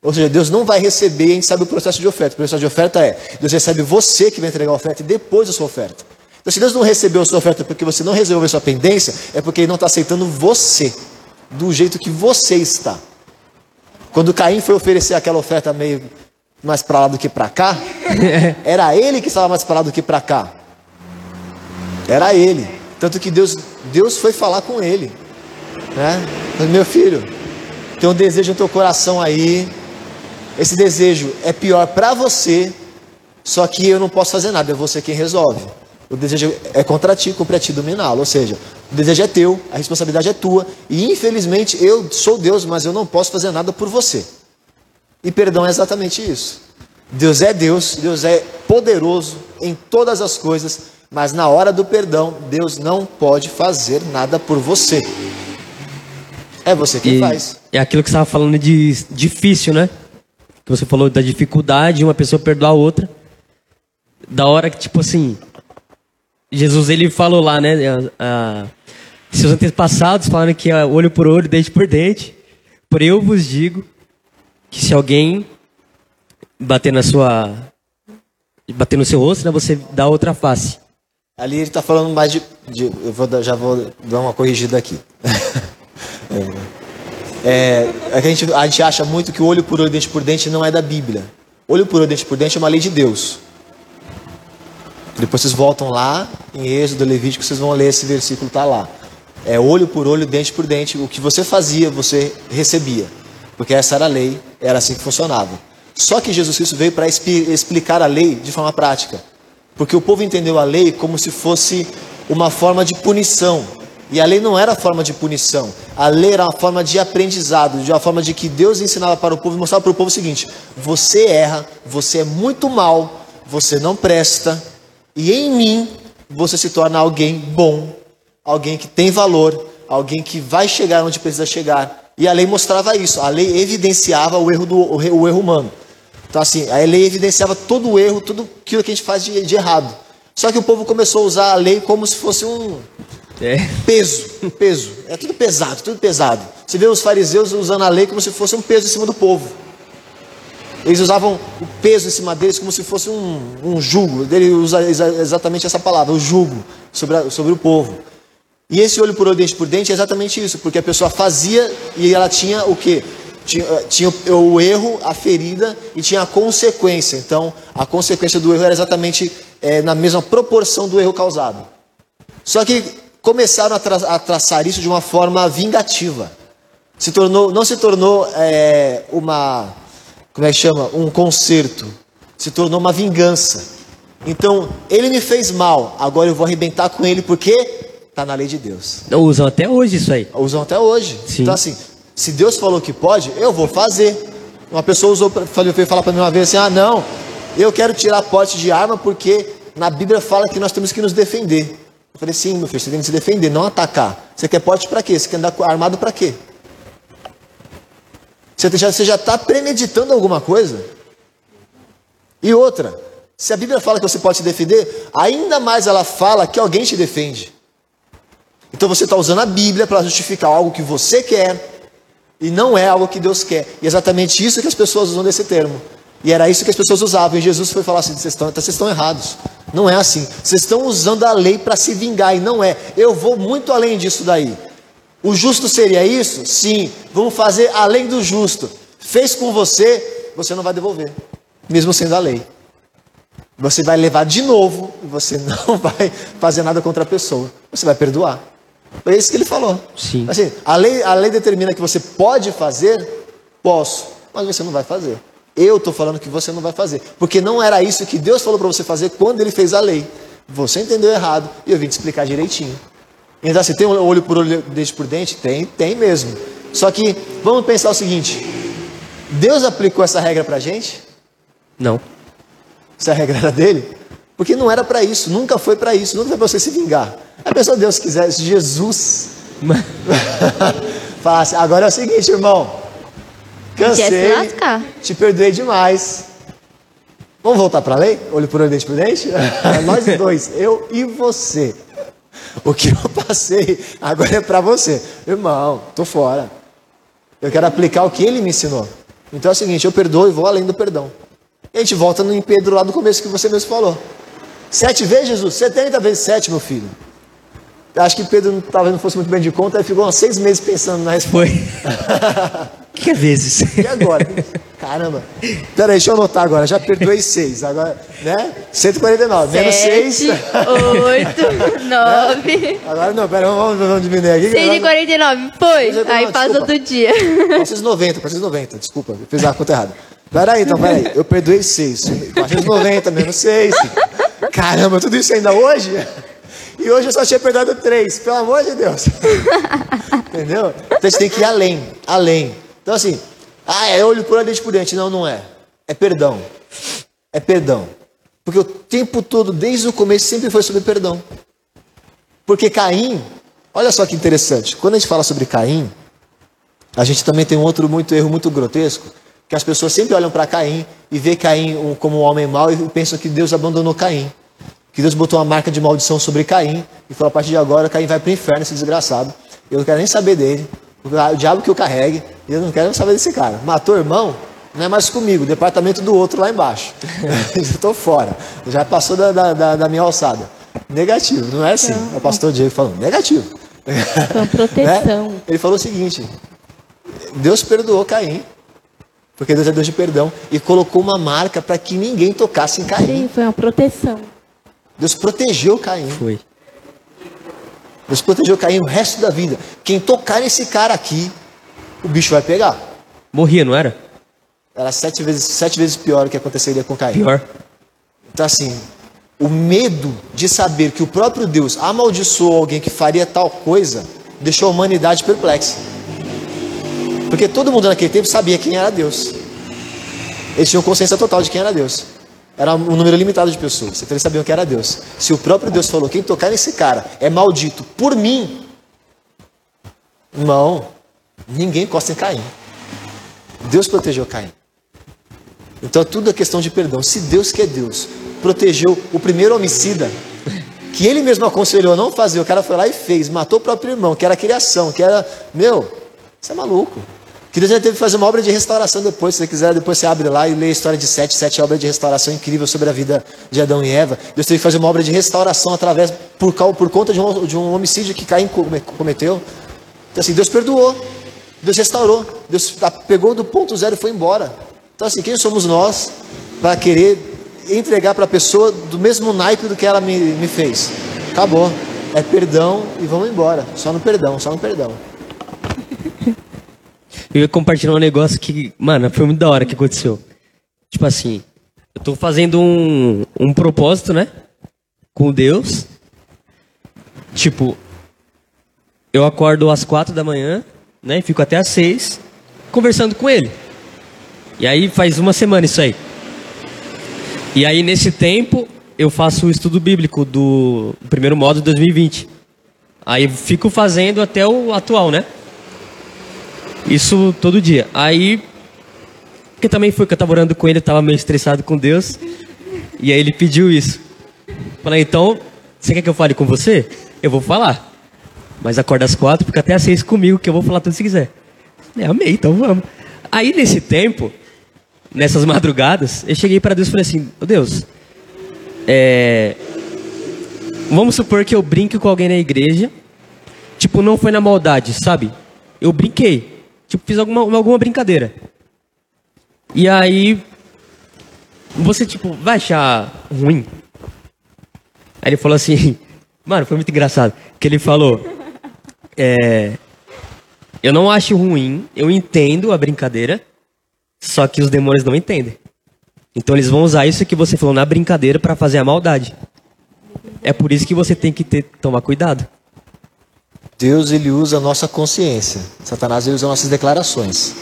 Ou seja, Deus não vai receber, a gente sabe o processo de oferta. O processo de oferta é: Deus recebe você que vai entregar a oferta e depois a sua oferta. Então, se Deus não recebeu a sua oferta porque você não resolveu a sua pendência, é porque Ele não está aceitando você, do jeito que você está. Quando Caim foi oferecer aquela oferta meio mais para lá do que para cá, era ele que estava mais para lá do que para cá. Era ele. Tanto que Deus, Deus foi falar com ele. Né? Meu filho, tem um desejo no teu coração aí. esse desejo é pior para você, só que eu não posso fazer nada, é você quem resolve. O desejo é contra ti, cumpre a ti dominá-lo. Ou seja, o desejo é teu, a responsabilidade é tua. E infelizmente eu sou Deus, mas eu não posso fazer nada por você. E perdão é exatamente isso. Deus é Deus, Deus é poderoso em todas as coisas, mas na hora do perdão, Deus não pode fazer nada por você. É você quem E faz. é aquilo que você estava falando de difícil, né? Que você falou da dificuldade de uma pessoa perdoar a outra. Da hora que, tipo assim, Jesus ele falou lá, né? seus antepassados falaram que é olho por olho, dente por dente. Porém eu vos digo que se alguém bater na sua. bater no seu rosto, né, você dá outra face. Ali ele está falando mais de, de- Eu vou já vou dar uma corrigida aqui. é, é a, gente, a gente acha muito que olho por olho, dente por dente não é da Bíblia. Olho por olho, dente por dente é uma lei de Deus. Depois vocês voltam lá em Êxodo, Levítico, vocês vão ler esse versículo, tá lá. É olho por olho, dente por dente. O que você fazia, você recebia. Porque essa era a lei, era assim que funcionava. Só que Jesus Cristo veio para explicar a lei de forma prática. Porque o povo entendeu a lei como se fosse uma forma de punição. E a lei não era forma de punição. A lei era uma forma de aprendizado, de uma forma de que Deus ensinava para o povo e mostrava para o povo o seguinte: você erra, você é muito mal, você não presta, e em mim você se torna alguém bom, alguém que tem valor, alguém que vai chegar onde precisa chegar. E a lei mostrava isso, a lei evidenciava o erro, do, o erro humano. Então, assim, a lei evidenciava todo o erro, tudo aquilo que a gente faz de, de errado. Só que o povo começou a usar a lei como se fosse um É. peso, um peso. É tudo pesado, tudo pesado. Você vê os fariseus usando a lei como se fosse um peso em cima do povo. Eles usavam o peso em cima deles como se fosse um, um jugo. Ele usa exa- exatamente essa palavra, o jugo, sobre, a- sobre o povo. E esse olho por olho, dente por dente é exatamente isso, porque a pessoa fazia e ela tinha o quê? Tinha, eh, tinha o, o erro, a ferida e tinha a consequência. Então, a consequência do erro era exatamente eh, na mesma proporção do erro causado. Só que começaram a, tra a traçar isso de uma forma vingativa. Se tornou, não se tornou eh, uma, como é que chama? Um conserto. Se tornou uma vingança. Então, ele me fez mal, agora eu vou arrebentar com ele porque está na lei de Deus. Usam até hoje isso aí. Usam até hoje. Sim. Então, assim, se Deus falou que pode, eu vou fazer. Uma pessoa usou, veio falar para mim uma vez assim: ah, não, eu quero tirar porte de arma porque na Bíblia fala que nós temos que nos defender. Eu falei: sim, meu filho, você tem que se defender, não atacar. Você quer porte para quê? Você quer andar armado para quê? Você já você já está premeditando alguma coisa? E outra, se a Bíblia fala que você pode se defender, ainda mais ela fala que alguém te defende. Então você está usando a Bíblia para justificar algo que você quer e não é algo que Deus quer. E é exatamente isso que as pessoas usam desse termo. E era isso que as pessoas usavam. E Jesus foi falar assim: vocês estão, vocês estão errados. Não é assim. Vocês estão usando a lei para se vingar e não é. Eu vou muito além disso daí. O justo seria isso? Sim. Vamos fazer além do justo. Fez com você, você não vai devolver, mesmo sendo a lei. Você vai levar de novo e você não vai fazer nada contra a pessoa. Você vai perdoar. Foi isso que ele falou. Sim. Assim, a lei, a lei determina que você pode fazer, posso, mas você não vai fazer. Eu estou falando que você não vai fazer. Porque não era isso que Deus falou para você fazer quando ele fez a lei. Você entendeu errado e eu vim te explicar direitinho. Então, assim, tem olho por olho, dente por dente? Tem, tem mesmo. Só que vamos pensar o seguinte: Deus aplicou essa regra para a gente? Não. Se a regra era dele? Porque não era para isso, nunca foi para isso, nunca foi para você se vingar. A pessoa Deus quiser, se Jesus falasse, agora é o seguinte, irmão, se cansei, te perdoei demais. Vamos voltar para a lei? Olho por olho, dente por dente? Nós dois, eu e você. O que eu passei agora é para você. Irmão, tô fora. Eu quero aplicar o que ele me ensinou. Então é o seguinte, eu perdoo e vou além do perdão. E a gente volta no Pedro lá do começo que você mesmo falou. Sete vezes, Jesus? 70 vezes sete, meu filho. Acho que Pedro talvez não fosse muito bem de conta, ele ficou uns seis meses pensando na resposta. Foi. que vezes? E agora? Caramba. Peraí, deixa eu anotar agora. Já perdoei seis. Agora, né? 149. Menos seis. Sete, oito, nove, Agora não, pera, vamos, vamos diminuir aqui. 149. Foi. 149, Aí desculpa. outro dia. 490, 490, desculpa, eu fiz a conta errada. Peraí, então, peraí. Eu perdoei seis. 490 menos seis. Caramba, tudo isso ainda hoje? E hoje eu só tinha perdoado três. Pelo amor de Deus. Entendeu? Então gente tem que ir além. Além. Então assim, ah, é olho por dente por dente. Não, não é. É perdão. É perdão. Porque o tempo todo, desde o começo, sempre foi sobre perdão. Porque Caim, olha só que interessante. Quando a gente fala sobre Caim, a gente também tem um outro muito erro muito grotesco, que as pessoas sempre olham para Caim e vê Caim como um homem mau e pensam que Deus abandonou Caim. Que Deus botou uma marca de maldição sobre Caim e falou: a partir de agora, Caim vai para o inferno, esse desgraçado. Eu não quero nem saber dele. O diabo que o carregue, e eu não quero saber desse cara. Matou o irmão, não é mais comigo, departamento do outro lá embaixo. Já estou fora. Já passou da, da, da- minha alçada. Negativo, não é assim. O pastor Diego falando, negativo. Foi uma proteção. Né? Ele falou o seguinte: Deus perdoou Caim, porque Deus é Deus de perdão, e colocou uma marca para que ninguém tocasse em Caim. Sim, foi uma proteção. Deus protegeu Caim. Foi. Deus protegeu Caim o resto da vida. Quem tocar nesse cara aqui, o bicho vai pegar. Morria, não era? Era sete vezes, sete vezes pior o que aconteceria com Caim. Pior. Então, assim, o medo de saber que o próprio Deus amaldiçoou alguém que faria tal coisa deixou a humanidade perplexa. Porque todo mundo naquele tempo sabia quem era Deus. Eles tinham consciência total de quem era Deus. Era um número limitado de pessoas, então eles sabiam que era Deus. Se o próprio Deus falou, quem tocar nesse cara é maldito por mim, irmão, ninguém encosta em Caim. Deus protegeu Caim. Então tudo é questão de perdão. Se Deus que é Deus protegeu o primeiro homicida, que ele mesmo aconselhou a não fazer, o cara foi lá e fez, matou o próprio irmão, que era criação, que era. Meu, você é maluco. Que Deus já teve que fazer uma obra de restauração depois. Se você quiser, depois você abre lá e lê a história de Sete. Sete é obra de restauração incrível sobre a vida de Adão e Eva. Deus teve que fazer uma obra de restauração através, por, por conta de um, de um homicídio que Caim come- cometeu. Então, assim, Deus perdoou. Deus restaurou. Deus tá- pegou do ponto zero e foi embora. Então, assim, quem somos nós para querer entregar para a pessoa do mesmo naipe do que ela me, me fez? Acabou. É perdão e vamos embora. Só no perdão, só no perdão. Eu ia compartilhar um negócio que, mano, foi muito da hora que aconteceu. Tipo assim, eu tô fazendo um, um propósito, né? Com Deus. Tipo, eu acordo às quatro da manhã, né? E fico até às seis conversando com ele. E aí faz uma semana isso aí. E aí nesse tempo eu faço o estudo bíblico do primeiro módulo de 2020. Aí fico fazendo até o atual, né? Isso todo dia. Aí, porque também foi que eu tava orando com ele, eu tava meio estressado com Deus. E aí ele pediu isso. Falei, então, você quer que eu fale com você? Eu vou falar. Mas acorda às quatro, fica até às seis comigo, que eu vou falar tudo se quiser. Falei, amei, então vamos. Aí nesse tempo, nessas madrugadas, eu cheguei para Deus e falei assim, ô Deus, é... Vamos supor que eu brinque com alguém na igreja. Tipo, não foi na maldade, sabe? Eu brinquei. Tipo, fiz alguma, alguma brincadeira. E aí. Você, tipo, vai achar ruim? Aí ele falou assim. Mano, foi muito engraçado. Que ele falou. É. Eu não acho ruim, eu entendo a brincadeira. Só que os demônios não entendem. Então eles vão usar isso que você falou na brincadeira pra fazer a maldade. É por isso que você tem que ter, tomar cuidado. Deus ele usa a nossa consciência. Satanás ele usa nossas declarações.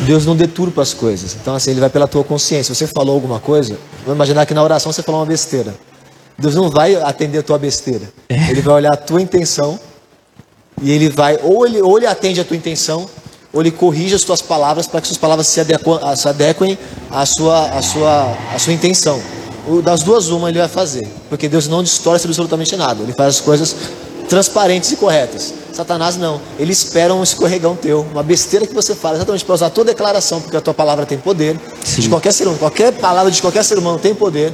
Deus não deturpa as coisas. Então assim, ele vai pela tua consciência. Você falou alguma coisa, vamos imaginar que na oração você falou uma besteira. Deus não vai atender a tua besteira. Ele vai olhar a tua intenção e ele vai ou ele ou ele atende a tua intenção ou ele corrige as tuas palavras para que suas palavras se adequem, se adequem à sua à sua à sua intenção. Das duas uma ele vai fazer, porque Deus não distorce absolutamente nada. Ele faz as coisas transparentes e corretas. Satanás não. Ele espera um escorregão teu, uma besteira que você fala, exatamente para usar a tua declaração, porque a tua palavra tem poder. De qualquer ser humano, qualquer palavra de qualquer ser humano tem poder,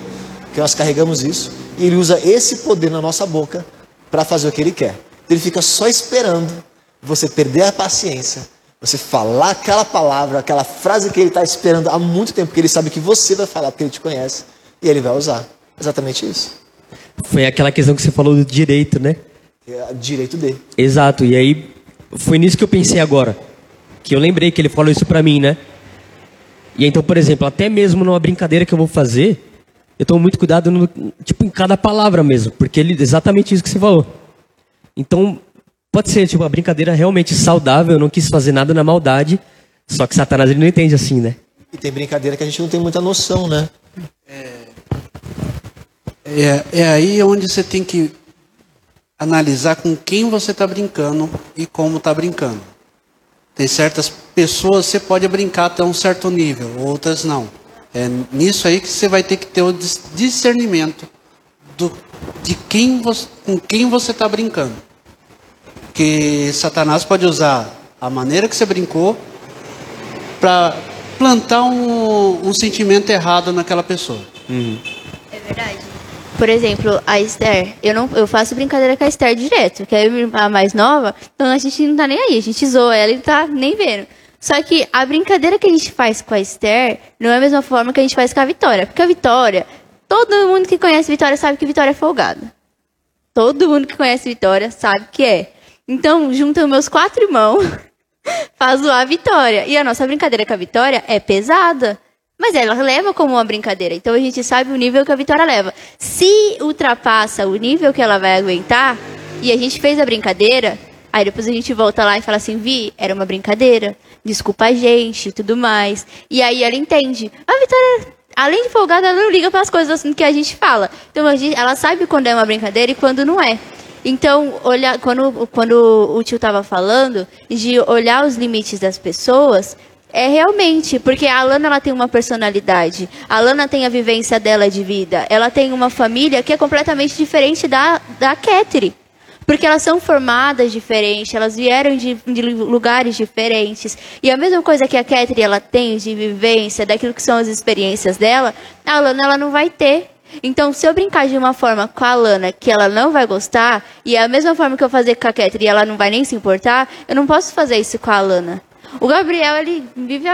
que nós carregamos isso, e ele usa esse poder na nossa boca para fazer o que ele quer. Ele fica só esperando você perder a paciência, você falar aquela palavra, aquela frase que ele está esperando há muito tempo, porque ele sabe que você vai falar, porque ele te conhece, e ele vai usar. Exatamente isso. Foi aquela questão que você falou do direito, né? É direito dele. Exato. E aí foi nisso que eu pensei agora. Que eu lembrei que ele falou isso pra mim, né? E então, por exemplo, até mesmo numa brincadeira que eu vou fazer, eu tomo muito cuidado no, tipo, em cada palavra mesmo, porque ele exatamente isso que você falou. Então, pode ser tipo uma brincadeira realmente saudável, eu não quis fazer nada na maldade, só que Satanás ele não entende assim, né? E tem brincadeira que a gente não tem muita noção, né? É, é aí onde você tem que analisar com quem você está brincando e como está brincando. Tem certas pessoas você pode brincar até um certo nível, outras não. É nisso aí que você vai ter que ter o dis- discernimento do, de quem você, com quem você está brincando. Porque Satanás pode usar a maneira que você brincou para plantar um, um sentimento errado naquela pessoa. Verdade. Por exemplo, a Esther, eu não, eu faço brincadeira com a Esther direto, que é a mais nova, então a gente não tá nem aí, a gente zoa ela e tá nem vendo. Só que a brincadeira que a gente faz com a Esther não é a mesma forma que a gente faz com a Vitória, porque a Vitória, todo mundo que conhece Vitória sabe que Vitória é folgada. Todo mundo que conhece Vitória sabe que é. Então, juntam meus quatro irmãos pra zoar a Vitória. E a nossa brincadeira com a Vitória é pesada. Mas ela leva como uma brincadeira. Então a gente sabe o nível que a Vitória leva. Se ultrapassa o nível que ela vai aguentar, e a gente fez a brincadeira, aí depois a gente volta lá e fala assim, Vi, era uma brincadeira. Desculpa a gente e tudo mais. E aí ela entende. A Vitória, além de folgada, ela não liga para as coisas que a gente fala. Então a gente, ela sabe quando é uma brincadeira e quando não é. Então, olhar, quando, quando o tio estava falando de olhar os limites das pessoas, é realmente, porque a Alana ela tem uma personalidade, a Alana tem a vivência dela de vida, ela tem uma família que é completamente diferente da, da Catherine. Porque elas são formadas diferentes, elas vieram de, de lugares diferentes. E a mesma coisa que a Catherine ela tem de vivência, daquilo que são as experiências dela, a Alana ela não vai ter. Então, se eu brincar de uma forma com a Alana que ela não vai gostar, e é a mesma forma que eu fazer com a Catherine e ela não vai nem se importar, eu não posso fazer isso com a Alana. O Gabriel, ele vive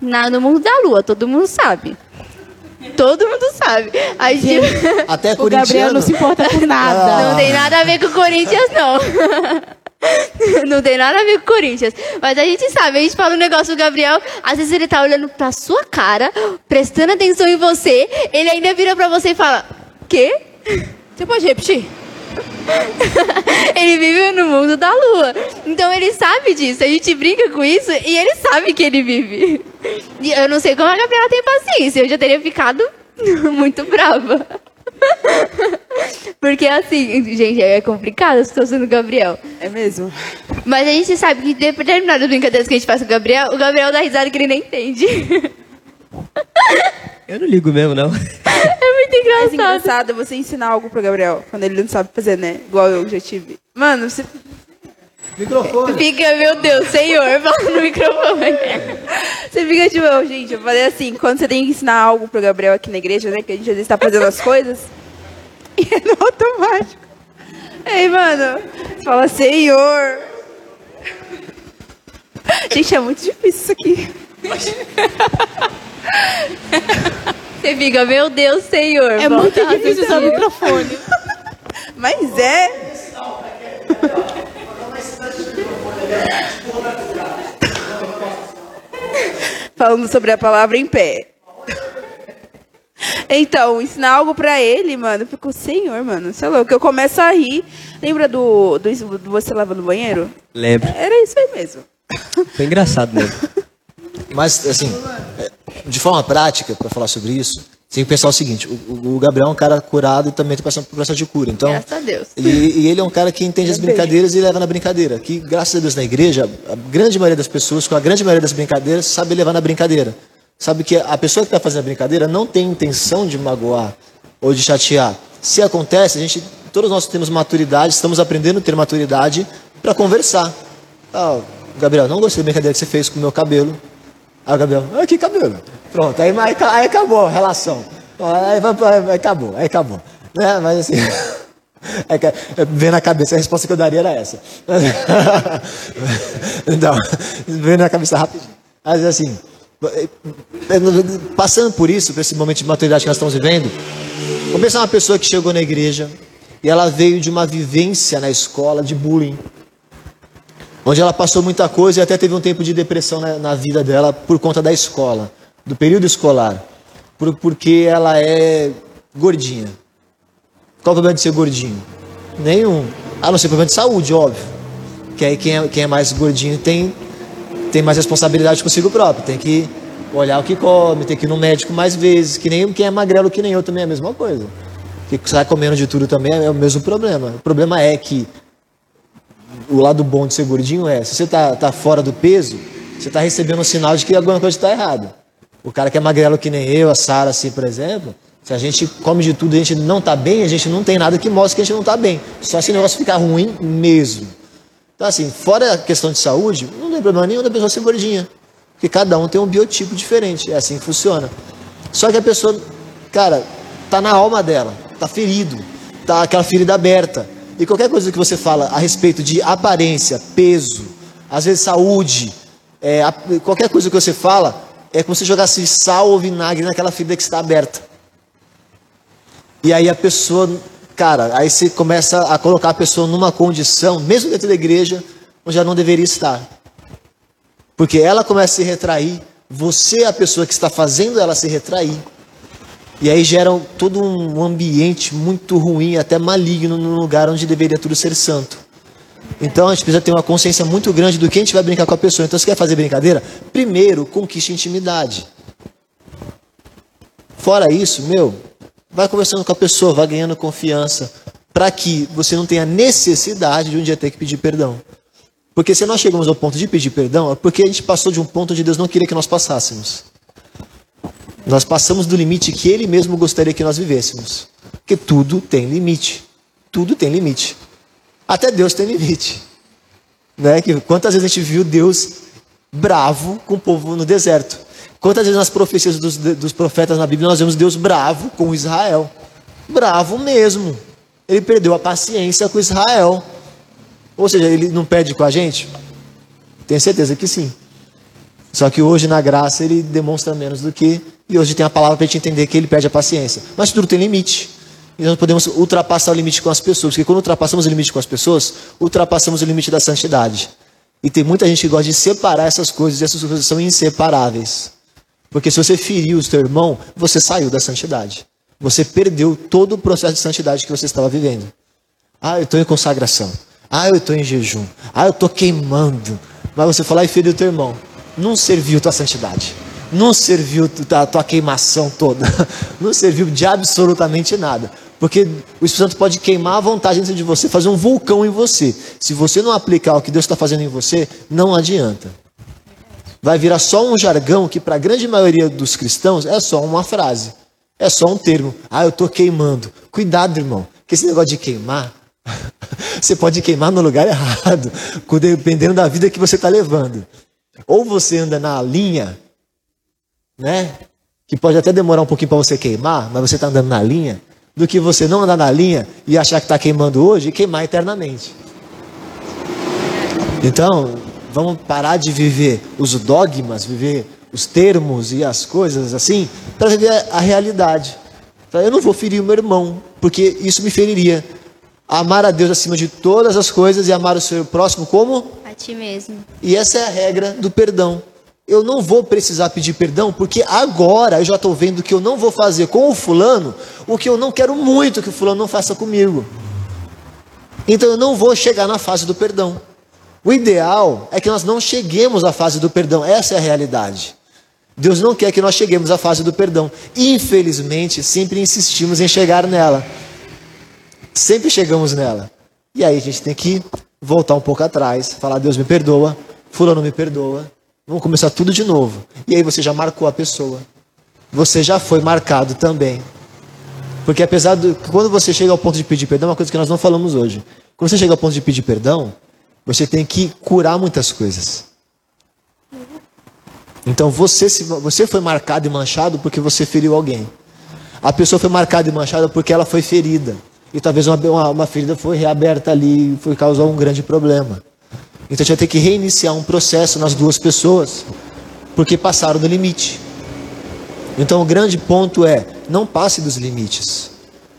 na- no mundo da lua, todo mundo sabe. Todo mundo sabe. A gente Até O Gabriel não se importa com nada. não tem nada a ver com o Corinthians, não. Não tem nada a ver com o Corinthians. Mas a gente sabe, a gente fala um negócio do Gabriel, às vezes ele tá olhando pra sua cara, prestando atenção em você, ele ainda vira pra você e fala: Quê? Você pode repetir? Ele vive no mundo da lua. Então ele sabe disso. A gente brinca com isso e ele sabe que ele vive. E eu não sei como a Gabriela tem paciência. Eu já teria ficado muito brava. Porque assim, gente, é complicado a situação do Gabriel. É mesmo? Mas a gente sabe que determinadas brincadeiras que a gente faz com o Gabriel, o Gabriel dá risada que ele nem entende. Eu não ligo mesmo, não. É muito engraçado. engraçado é você ensinar algo pro Gabriel, quando ele não sabe fazer, né? Igual eu já tive. Mano, você Microfone. Fica, meu Deus, senhor, fala no microfone. Você fica tipo, "Ô, gente, eu falei assim, quando você tem que ensinar algo pro Gabriel aqui na igreja, né? Que a gente às vezes tá fazendo as coisas. E é no automático. Ei, mano, você fala, Senhor. Gente, é muito difícil isso aqui. Você fica, meu Deus, senhor. É volta muito difícil usar o microfone. Mas é. Falando sobre a palavra em pé. Então, ensinar algo pra ele, mano, ficou, senhor, mano, você é louco. Eu começo a rir. Lembra do, do, do você lavando o banheiro? Lembro. Era isso aí mesmo. Foi engraçado mesmo. Mas, assim, é, de forma prática, para falar sobre isso, tem que pensar o seguinte: o, o- Gabriel é um cara curado e também está passando por processo de cura. Então, Graças a Deus. E, e ele é um cara que entende as brincadeiras e leva na brincadeira. Que, graças a Deus, na igreja, a grande maioria das pessoas, com a grande maioria das brincadeiras, sabe levar na brincadeira. Sabe que a pessoa que está fazendo a brincadeira não tem intenção de magoar ou de chatear. Se acontece, a gente, todos nós temos maturidade, estamos aprendendo a ter maturidade para conversar. Ah, Gabriel, não gostei da brincadeira que você fez com o meu cabelo. Aí o Gabriel, ah, que cabelo? Pronto, aí, aí, aí acabou a relação. Aí, aí acabou, aí acabou. Né? Mas assim. É é, vem na cabeça, a resposta que eu daria era essa. então, vem na cabeça rapidinho. Mas assim, é, passando por isso, por esse momento de maturidade que nós estamos vivendo, vamos pensar uma pessoa que chegou na igreja e ela veio de uma vivência na escola de bullying onde ela passou muita coisa e até teve um tempo de depressão na, na vida dela por conta da escola. do período escolar, por, porque ela é gordinha. Qual o problema de ser gordinho? Nenhum. A não ser problema de saúde, óbvio. Que aí quem é, quem é mais gordinho tem, tem mais responsabilidade consigo próprio. Tem que olhar o que come, tem que ir no médico mais vezes. Que nem quem é magrelo que nem eu também é a mesma coisa. Que sai comendo de tudo também é o mesmo problema. O problema é que o lado bom de ser gordinho é, se você está tá fora do peso, você está recebendo um sinal de que alguma coisa está errada. O cara que é magrelo que nem eu, a Sara, assim, por exemplo, se a gente come de tudo e a gente não está bem, a gente não tem nada que mostre que a gente não está bem. Só se o negócio ficar ruim mesmo. Então, assim, fora a questão de saúde, não tem problema nenhum da pessoa ser gordinha. Porque cada um tem um biotipo diferente. É assim que funciona. Só que a pessoa, cara, tá na alma dela, tá ferido, tá aquela ferida aberta. E qualquer coisa que você fala a respeito de aparência, peso, às vezes saúde, é, qualquer coisa que você fala, é como se jogasse sal ou vinagre naquela ferida que está aberta. E aí a pessoa, cara, aí você começa a colocar a pessoa numa condição, mesmo dentro da igreja, onde ela não deveria estar. Porque ela começa a se retrair, você é a pessoa que está fazendo ela se retrair. E aí gera todo um ambiente muito ruim, até maligno, no lugar onde deveria tudo ser santo. Então a gente precisa ter uma consciência muito grande do que a gente vai brincar com a pessoa. Então, se quer fazer brincadeira, primeiro conquiste intimidade. Fora isso, meu, vai conversando com a pessoa, vai ganhando confiança, para que você não tenha necessidade de um dia ter que pedir perdão. Porque se nós chegamos ao ponto de pedir perdão, é porque a gente passou de um ponto onde Deus não queria que nós passássemos. Nós passamos do limite que Ele mesmo gostaria que nós vivêssemos. Porque tudo tem limite. Tudo tem limite. Até Deus tem limite. Né? Que, quantas vezes a gente viu Deus bravo com o povo no deserto? Quantas vezes nas profecias dos, dos profetas na Bíblia nós vemos Deus bravo com Israel? Bravo mesmo. Ele perdeu a paciência com Israel. Ou seja, ele não perde com a gente? Tenho certeza que sim. Só que hoje, na graça, ele demonstra menos do que. E hoje tem a palavra para a gente entender que ele perde a paciência. Mas tudo tem limite. E nós podemos ultrapassar o limite com as pessoas. Porque quando ultrapassamos o limite com as pessoas, ultrapassamos o limite da santidade. E tem muita gente que gosta de separar essas coisas, e essas coisas são inseparáveis. Porque se você feriu o seu irmão, você saiu da santidade. Você perdeu todo o processo de santidade que você estava vivendo. Ah, eu estou em consagração. Ah, eu estou em jejum. Ah, eu estou queimando. Mas você falar e feriu o teu irmão. Não serviu tua santidade. Não serviu a tua queimação toda. Não serviu de absolutamente nada. Porque o Espírito Santo pode queimar a vontade dentro de você, fazer um vulcão em você. Se você não aplicar o que Deus está fazendo em você, não adianta. Vai virar só um jargão que, para a grande maioria dos cristãos, é só uma frase. É só um termo. Ah, eu estou queimando. Cuidado, irmão. Que esse negócio de queimar, você pode queimar no lugar errado, dependendo da vida que você está levando. Ou você anda na linha, né? Que pode até demorar um pouquinho para você queimar, mas você está andando na linha do que você não andar na linha e achar que está queimando hoje e queimar eternamente. Então, vamos parar de viver os dogmas, viver os termos e as coisas assim, para viver a realidade. Eu não vou ferir o meu irmão, porque isso me feriria. Amar a Deus acima de todas as coisas e amar o seu próximo como? A ti mesmo. E essa é a regra do perdão eu não vou precisar pedir perdão, porque agora eu já estou vendo que eu não vou fazer com o fulano o que eu não quero muito que o fulano não faça comigo. Então eu não vou chegar na fase do perdão. O ideal é que nós não cheguemos à fase do perdão, essa é a realidade. Deus não quer que nós cheguemos à fase do perdão. Infelizmente, sempre insistimos em chegar nela. Sempre chegamos nela. E aí a gente tem que voltar um pouco atrás, falar: Deus me perdoa, Fulano me perdoa, Vamos começar tudo de novo. E aí você já marcou a pessoa. Você já foi marcado também. Porque apesar do. Quando você chega ao ponto de pedir perdão, é uma coisa que nós não falamos hoje. Quando você chega ao ponto de pedir perdão, você tem que curar muitas coisas. Então você, você foi marcado e manchado porque você feriu alguém. A pessoa foi marcada e manchada porque ela foi ferida. E talvez uma, uma, uma ferida foi reaberta ali e causar um grande problema. Então a gente vai ter que reiniciar um processo nas duas pessoas, porque passaram do limite. Então o grande ponto é: não passe dos limites.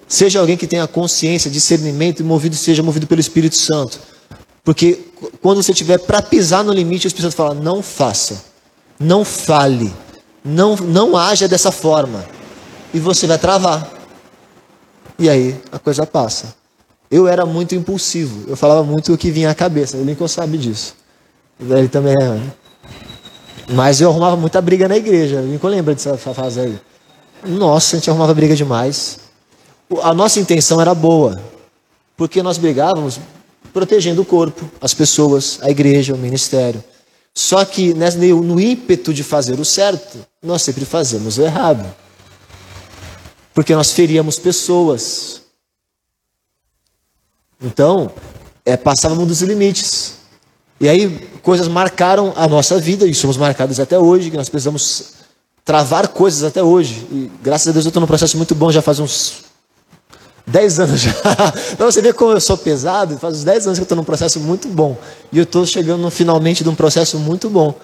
Seja alguém que tenha consciência, discernimento e movido, seja movido pelo Espírito Santo. Porque quando você tiver para pisar no limite, o Espírito Santo fala: não faça, não fale, Não, não haja dessa forma. E você vai travar. E aí a coisa passa. Eu era muito impulsivo. Eu falava muito o que vinha à cabeça. O Lincoln sabe disso. Ele também é. Mas eu arrumava muita briga na igreja. O Lincoln lembra dessa fase aí. Nossa, a gente arrumava briga demais. A nossa intenção era boa. Porque nós brigávamos protegendo o corpo, as pessoas, a igreja, o ministério. Só que no ímpeto de fazer o certo, nós sempre fazemos o errado. Porque nós feríamos pessoas. Então, é, passávamos dos limites. E aí, coisas marcaram a nossa vida, e somos marcados até hoje, que nós precisamos travar coisas até hoje. E graças a Deus eu estou num processo muito bom, já faz uns 10 anos já. Para você ver como eu sou pesado, faz uns 10 anos que eu estou num processo muito bom. E eu estou chegando finalmente de um processo muito bom.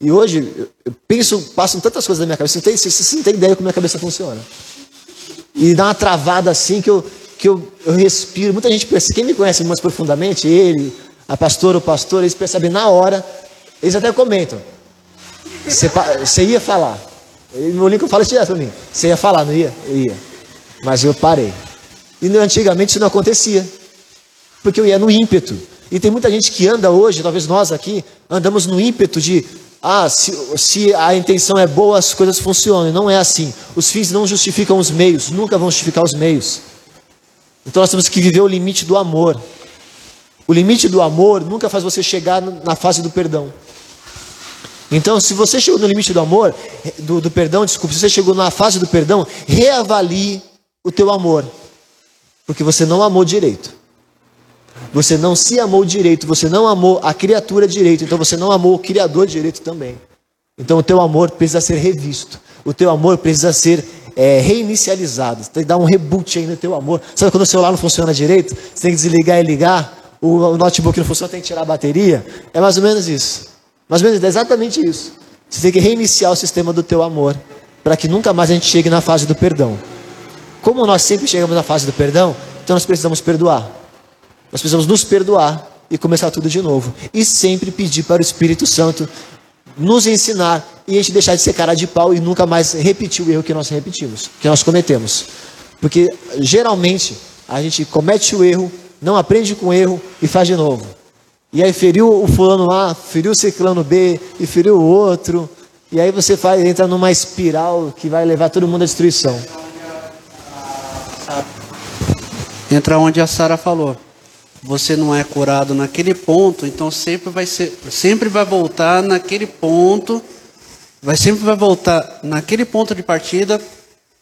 E hoje, eu penso, passam tantas coisas na minha cabeça, você, tem, você não tem ideia como minha cabeça funciona. E dá uma travada assim que eu, que eu, eu respiro. Muita gente percebe, quem me conhece mais profundamente, ele, a pastora, o pastor, eles percebem na hora, eles até comentam. Você, ia falar. O Lincoln fala isso direto para mim. Você ia falar, não ia? Eu ia. Mas eu parei. E antigamente isso não acontecia. Porque eu ia no ímpeto. E tem muita gente que anda hoje, talvez nós aqui, andamos no ímpeto de, ah, se, se a intenção é boa, as coisas funcionam. Não é assim. Os fins não justificam os meios, nunca vão justificar os meios. Então nós temos que viver o limite do amor. O limite do amor nunca faz você chegar na fase do perdão. Então, se você chegou no limite do amor, do, do perdão, desculpe, se você chegou na fase do perdão, reavalie o teu amor. Porque você não amou direito. Você não se amou direito, você não amou a criatura direito, então você não amou o Criador direito também. Então o teu amor precisa ser revisto, o teu amor precisa ser é, reinicializado, você tem que dar um reboot aí no teu amor. Sabe quando o celular não funciona direito? Você tem que desligar e ligar, o, o notebook não funciona, tem que tirar a bateria. É mais ou menos isso. Mais ou menos é exatamente isso. Você tem que reiniciar o sistema do teu amor, para que nunca mais a gente chegue na fase do perdão. Como nós sempre chegamos na fase do perdão, então nós precisamos perdoar. Nós precisamos nos perdoar e começar tudo de novo. E sempre pedir para o Espírito Santo nos ensinar e a gente deixar de ser cara de pau e nunca mais repetir o erro que nós repetimos, que nós cometemos. Porque geralmente a gente comete o erro, não aprende com o erro e faz de novo. E aí feriu o fulano A, feriu o ciclano B e feriu o outro. E aí você faz, entra numa espiral que vai levar todo mundo à destruição entra onde a Sara falou. Você não é curado naquele ponto, então sempre vai ser, sempre vai voltar naquele ponto, vai sempre vai voltar naquele ponto de partida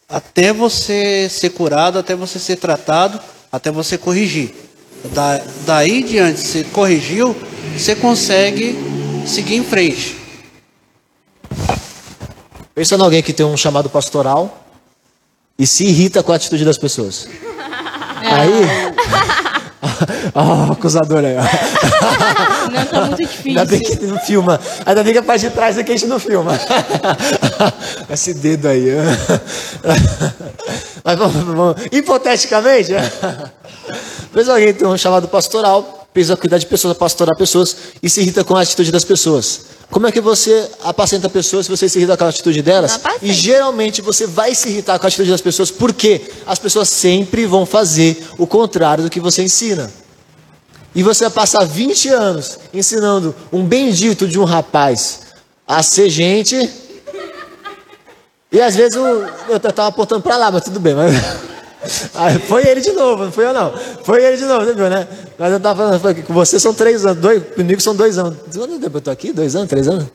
até você ser curado, até você ser tratado, até você corrigir. Da, daí diante, você corrigiu, você consegue seguir em frente. Pensa em alguém que tem um chamado pastoral e se irrita com a atitude das pessoas. Aí. Ó, oh, acusador aí, ó. Não, tá muito difícil. Ainda bem que não filma. Ainda bem que a parte de trás aqui a gente não filma. Esse dedo aí. Mas vamos, vamos. hipoteticamente. Mas alguém tem um chamado pastoral, precisa cuidar de pessoas, pastorar pessoas e se irrita com a atitude das pessoas. Como é que você apacenta pessoas se você se irrita com a atitude delas? E geralmente você vai se irritar com a atitude das pessoas, porque as pessoas sempre vão fazer o contrário do que você ensina. E você vai passar 20 anos ensinando um bendito de um rapaz a ser gente. E às vezes eu, eu estava apontando para lá, mas tudo bem. Mas... foi ele de novo, não foi eu não. Foi ele de novo, você viu, né? Mas eu tava falando, que com você são três anos, dois, comigo são dois anos. Quanto tempo eu tô aqui? Dois anos, três anos?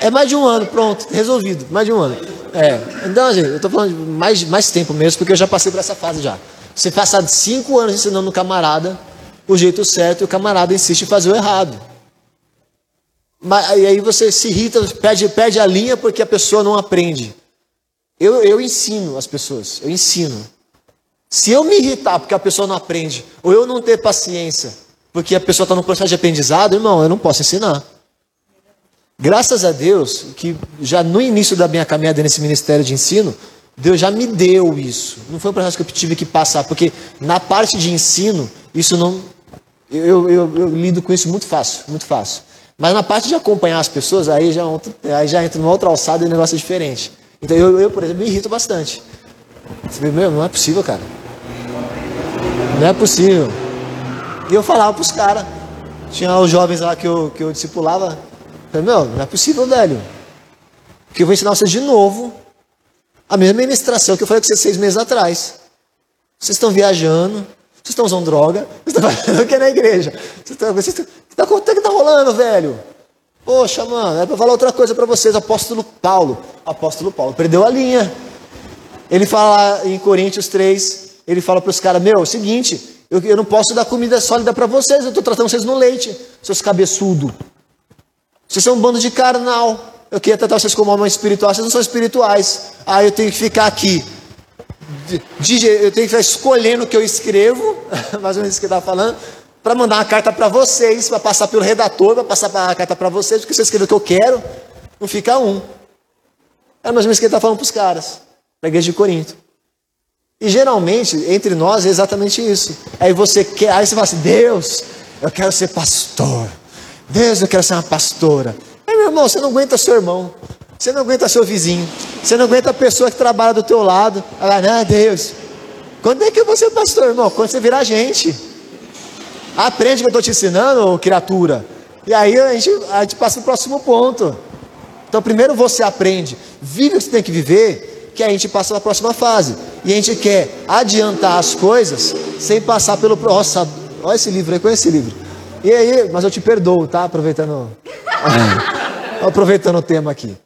É mais de um ano, pronto, resolvido, mais de um ano. É, então, gente, eu tô falando de mais, mais tempo mesmo, porque eu já passei por essa fase já. Você passa cinco anos ensinando o camarada o jeito certo e o camarada insiste em fazer o errado. Mas, e aí você se irrita, perde, perde a linha porque a pessoa não aprende. Eu, eu ensino as pessoas, eu ensino. Se eu me irritar porque a pessoa não aprende, ou eu não ter paciência porque a pessoa está no processo de aprendizado, irmão, eu não posso ensinar. Graças a Deus, que já no início da minha caminhada nesse ministério de ensino, Deus já me deu isso. Não foi um processo que eu tive que passar, porque na parte de ensino, isso não. Eu, eu, eu lido com isso muito fácil, muito fácil. Mas na parte de acompanhar as pessoas, aí já, é aí já entra numa outra alçada e o negócio é diferente. Então eu, eu, por exemplo, me irrito bastante. Você vê, meu, não é possível, cara. Não é possível. E eu falava pros caras. Tinha os jovens lá que eu, que eu discipulava. Falei, meu, não é possível, velho. Porque eu vou ensinar vocês de novo a mesma ministração que eu falei com vocês seis meses atrás. Vocês estão viajando, vocês estão usando droga, vocês estão fazendo o que é na igreja? Vocês estão, vocês estão, o que tá, o que tá rolando, velho? Poxa, mano, é para falar outra coisa para vocês. Apóstolo Paulo. Apóstolo Paulo perdeu a linha. Ele fala em Coríntios 3, ele fala para os caras, meu, é o seguinte, eu, eu não posso dar comida sólida para vocês, eu estou tratando vocês no leite, seus cabeçudos. Vocês são um bando de carnal. Eu queria tratar vocês como homens espirituais, vocês não são espirituais. Ah, eu tenho que ficar aqui. eu tenho que ficar escolhendo o que eu escrevo, mais ou menos isso que ele estava falando, para mandar uma carta para vocês, para passar pelo redator, para passar a carta para vocês, porque eu escrever o que eu quero, não fica um. Era mais ou menos isso que ele está falando para os caras, para a igreja de Corinto. E geralmente, entre nós, é exatamente isso. Aí você quer, aí você fala assim, Deus, eu quero ser pastor. Deus, eu quero ser uma pastora. Aí, meu irmão, você não aguenta seu irmão. Você não aguenta seu vizinho. Você não aguenta a pessoa que trabalha do teu lado. Ela, não, Deus. Quando é que eu vou ser pastor, irmão? Quando você virar gente. Aprende o que eu estou te ensinando, criatura. E aí a gente, a gente passa para o próximo ponto. Então, primeiro você aprende, vive o que você tem que viver, que a gente passa para a próxima fase. E a gente quer adiantar as coisas sem passar pelo. Nossa, olha esse livro aí, conhece esse livro. E aí, mas eu te perdoo, tá? Aproveitando. Aproveitando o tema aqui.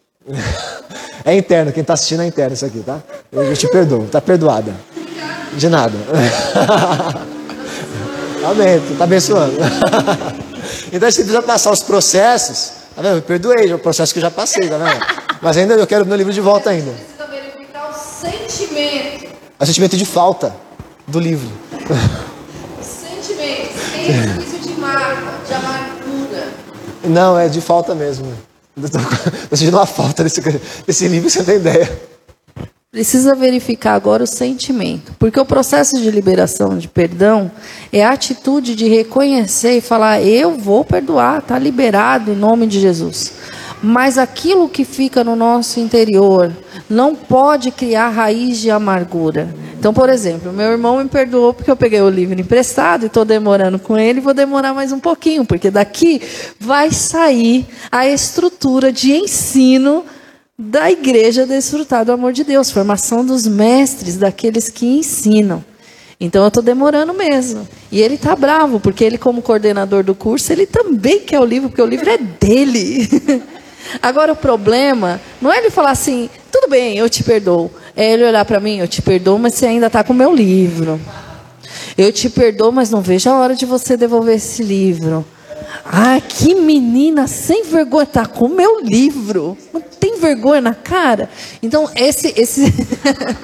É interno, quem está assistindo é interno isso aqui, tá? Eu te perdoo, tá perdoada. De nada. Amém, tá abençoando. Então a gente precisa passar os processos. Tá vendo? Eu perdoei, o processo que eu já passei, tá vendo? Mas ainda eu quero meu livro de volta ainda. O sentimento. É o sentimento de falta do livro. O sentimento. Tem de mágoa, de amargura. Não, é de falta mesmo. Tô sentindo uma falta desse, desse livro, você não tem ideia. Precisa verificar agora o sentimento. Porque o processo de liberação de perdão é a atitude de reconhecer e falar: eu vou perdoar, está liberado em nome de Jesus. Mas aquilo que fica no nosso interior não pode criar raiz de amargura. Então, por exemplo, meu irmão me perdoou porque eu peguei o livro emprestado e estou demorando com ele, vou demorar mais um pouquinho, porque daqui vai sair a estrutura de ensino da igreja desfrutar do amor de Deus, formação dos mestres, daqueles que ensinam. Então eu estou demorando mesmo. E ele está bravo, porque ele, como coordenador do curso, ele também quer o livro, porque o livro é dele. Agora o problema não é ele falar assim, tudo bem, eu te perdoo. É ele olhar para mim, eu te perdoo, mas você ainda está com o meu livro. Eu te perdoo, mas não vejo a hora de você devolver esse livro. Ah, que menina sem vergonha, tá com meu livro. Não tem vergonha na cara? Então, esse, esse,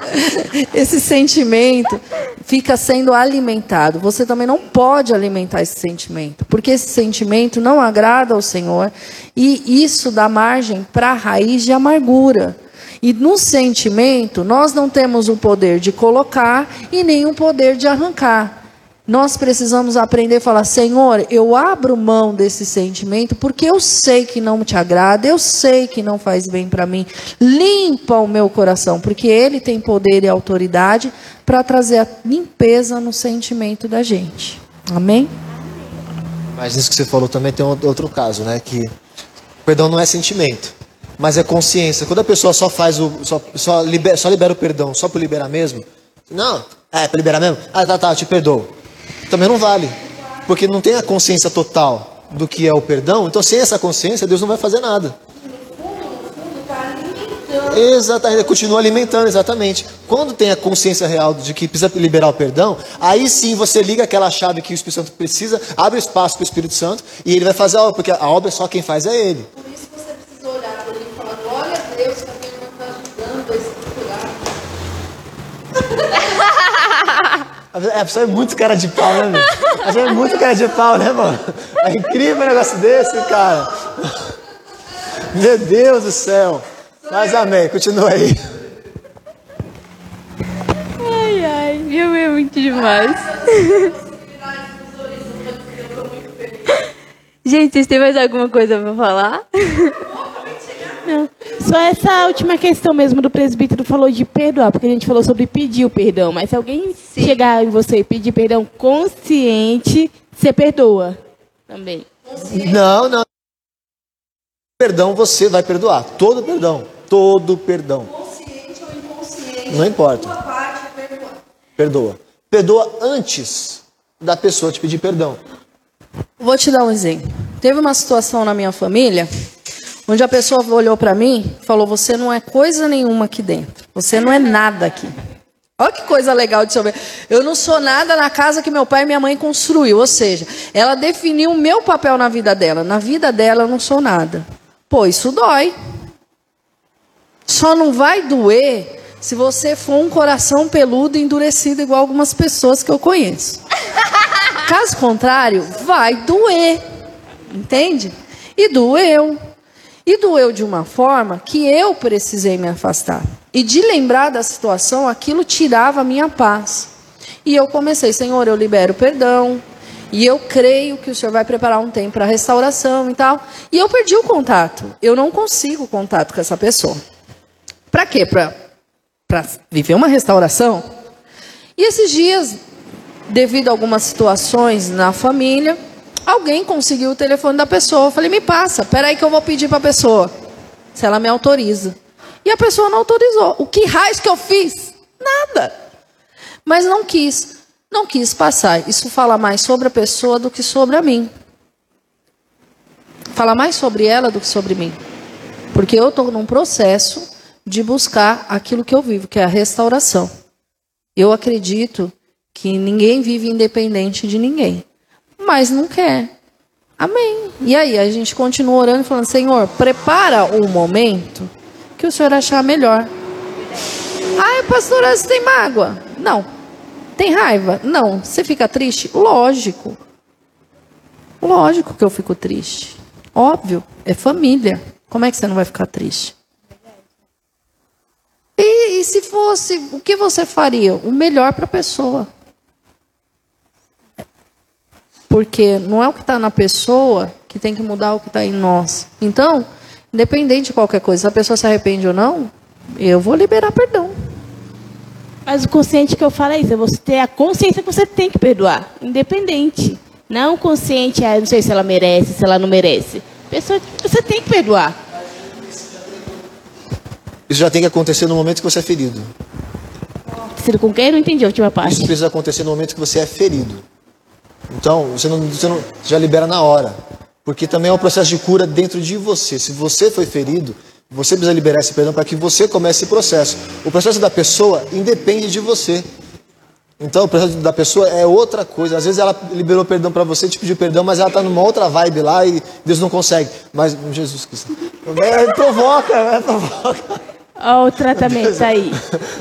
esse sentimento fica sendo alimentado. Você também não pode alimentar esse sentimento, porque esse sentimento não agrada ao Senhor e isso dá margem para a raiz de amargura. E no sentimento, nós não temos o poder de colocar e nem o poder de arrancar. Nós precisamos aprender a falar: Senhor, eu abro mão desse sentimento porque eu sei que não te agrada, eu sei que não faz bem para mim. Limpa o meu coração, porque Ele tem poder e autoridade para trazer a limpeza no sentimento da gente. Amém? Mas isso que você falou também tem outro caso, né? Que perdão não é sentimento, mas é consciência. Quando a pessoa só faz o. só, só, libera, só libera o perdão só por liberar mesmo. Não, é para liberar mesmo? Ah, tá, tá, eu te perdoo. Também não vale. Porque não tem a consciência total do que é o perdão. Então, sem essa consciência, Deus não vai fazer nada. Exatamente, continua alimentando, exatamente. Quando tem a consciência real de que precisa liberar o perdão, aí sim você liga aquela chave que o Espírito Santo precisa, abre espaço para o Espírito Santo e ele vai fazer a obra, porque a obra só quem faz é ele. Por isso você precisa olhar para ele e falar: glória a Deus que a está ajudando a estruturar. A pessoa é muito cara de pau, né, meu? A pessoa é muito cara de pau, né, mano? É incrível um negócio desse, cara. Meu Deus do céu. Mas amém, continua aí. Ai, ai, meu é muito demais. Gente, vocês têm mais alguma coisa pra falar? Só essa última questão mesmo do presbítero falou de perdoar, porque a gente falou sobre pedir o perdão, mas se alguém Sim. chegar em você e pedir perdão consciente, você perdoa também. Não, não. Perdão você vai perdoar. Todo perdão. Todo perdão. Não importa. Perdoa. Perdoa antes da pessoa te pedir perdão. Vou te dar um exemplo. Teve uma situação na minha família onde a pessoa olhou para mim e falou: Você não é coisa nenhuma aqui dentro. Você não é nada aqui. Olha que coisa legal de saber. Eu não sou nada na casa que meu pai e minha mãe construiu. Ou seja, ela definiu o meu papel na vida dela. Na vida dela eu não sou nada. Pô, isso dói. Só não vai doer se você for um coração peludo e endurecido igual algumas pessoas que eu conheço. Caso contrário, vai doer. Entende? E doeu. E doeu de uma forma que eu precisei me afastar. E de lembrar da situação, aquilo tirava a minha paz. E eu comecei, Senhor, eu libero perdão. E eu creio que o Senhor vai preparar um tempo para restauração e tal. E eu perdi o contato. Eu não consigo contato com essa pessoa. Para quê? Para viver uma restauração? E esses dias, devido a algumas situações na família, alguém conseguiu o telefone da pessoa. Eu falei, me passa, peraí que eu vou pedir para a pessoa, se ela me autoriza. E a pessoa não autorizou. O que raios que eu fiz? Nada. Mas não quis. Não quis passar. Isso fala mais sobre a pessoa do que sobre a mim. Fala mais sobre ela do que sobre mim. Porque eu estou num processo de buscar aquilo que eu vivo, que é a restauração. Eu acredito que ninguém vive independente de ninguém, mas não quer. Amém. E aí, a gente continua orando falando: Senhor, prepara um momento que o Senhor achar melhor. Ai, pastora, você tem mágoa? Não. Tem raiva? Não. Você fica triste? Lógico. Lógico que eu fico triste. Óbvio. É família. Como é que você não vai ficar triste? E, e se fosse, o que você faria? O melhor para a pessoa. Porque não é o que está na pessoa que tem que mudar o que está em nós. Então, independente de qualquer coisa, se a pessoa se arrepende ou não, eu vou liberar perdão. Mas o consciente que eu falo é isso, é você ter a consciência que você tem que perdoar, independente. Não consciente, ah, não sei se ela merece, se ela não merece. Pessoa, você tem que perdoar. Isso já tem que acontecer no momento que você é ferido. Se com quem? Eu não entendi a última Isso parte. precisa acontecer no momento que você é ferido. Então, você não, você não já libera na hora. Porque também é um processo de cura dentro de você. Se você foi ferido, você precisa liberar esse perdão para que você comece esse processo. O processo da pessoa independe de você. Então, o processo da pessoa é outra coisa. Às vezes ela liberou perdão para você, te pediu perdão, mas ela está numa outra vibe lá e Deus não consegue. Mas, Jesus Cristo. É, provoca, é, provoca. Olha o tratamento aí.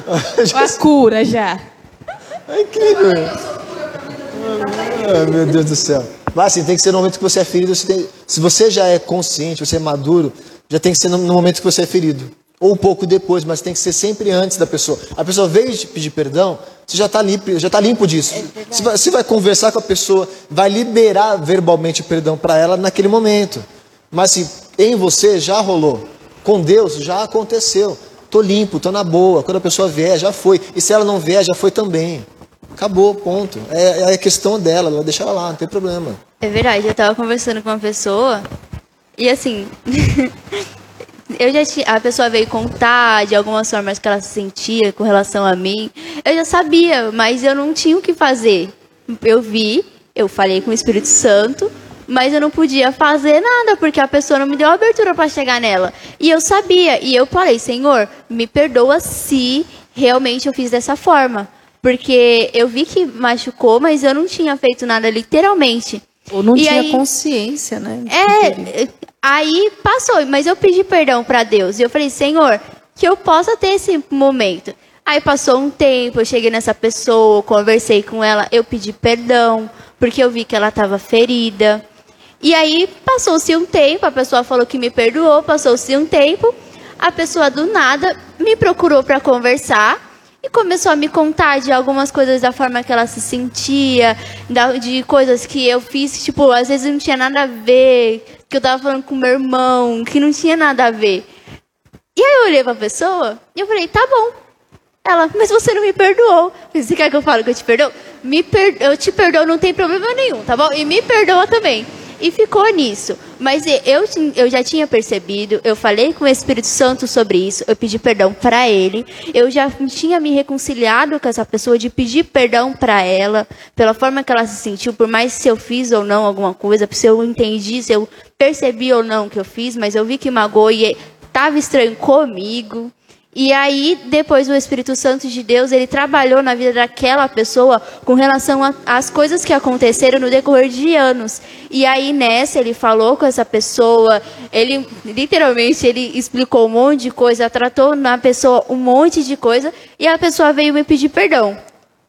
A cura já. É incrível. Ah, meu Deus do céu. Mas assim, tem que ser no momento que você é ferido. Você tem- se você já é consciente, você é maduro, já tem que ser no, momento que você é ferido. Ou um pouco depois, mas tem que ser sempre antes da pessoa. A pessoa veio te pedir perdão, você já está limpo, já tá limpo disso. você, vai, você vai conversar com a pessoa, vai liberar verbalmente perdão para ela naquele momento. Mas assim, em você já rolou. Com Deus já aconteceu. Tô limpo, tô na boa. Quando a pessoa vier, já foi. E se ela não vier, já foi também. Acabou, ponto. É, é a questão dela, ela deixa ela lá, não tem problema. É verdade, eu tava conversando com uma pessoa e assim. eu já tinha. A pessoa veio contar de algumas formas que ela se sentia com relação a mim. Eu já sabia, mas eu não tinha o que fazer. Eu vi, eu falei com o Espírito Santo, mas eu não podia fazer nada, porque a pessoa não me deu abertura para chegar nela. E eu sabia, e eu falei, Senhor, me perdoa se realmente eu fiz dessa forma. Porque eu vi que machucou, mas eu não tinha feito nada literalmente. Ou não E tinha aí- consciência, né? É, aí passou, mas eu pedi perdão para Deus. E eu falei, Senhor, que eu possa ter esse momento. Aí passou um tempo, eu cheguei nessa pessoa, conversei com ela, eu pedi perdão, porque eu vi que ela estava ferida. E aí passou-se um tempo, a pessoa falou que me perdoou, passou-se um tempo, a pessoa do nada me procurou para conversar E começou a me contar de algumas coisas da forma que ela se sentia, de coisas que eu fiz, tipo, às vezes não tinha nada a ver, que eu tava falando com meu irmão, que não tinha nada a ver. E aí eu olhei pra pessoa e eu falei, tá bom. Ela, mas você não me perdoou. Você quer que eu fale que eu te perdoo? Me per... Eu te perdoo, não tem problema nenhum, tá bom? E me perdoa também. E ficou nisso. Mas eu, eu já tinha percebido, eu falei com o Espírito Santo sobre isso, eu pedi perdão para ele. Eu já tinha me reconciliado com essa pessoa de pedir perdão para ela, pela forma que ela se sentiu, por mais se eu fiz ou não alguma coisa, se eu entendi, se eu percebi ou não que eu fiz, mas eu vi que magoou e estava estranho comigo. E aí, depois o Espírito Santo de Deus, ele trabalhou na vida daquela pessoa com relação às coisas que aconteceram no decorrer de anos. E aí, nessa, ele falou com essa pessoa, ele, literalmente, ele explicou um monte de coisa, tratou na pessoa um monte de coisa, e a pessoa veio me pedir perdão.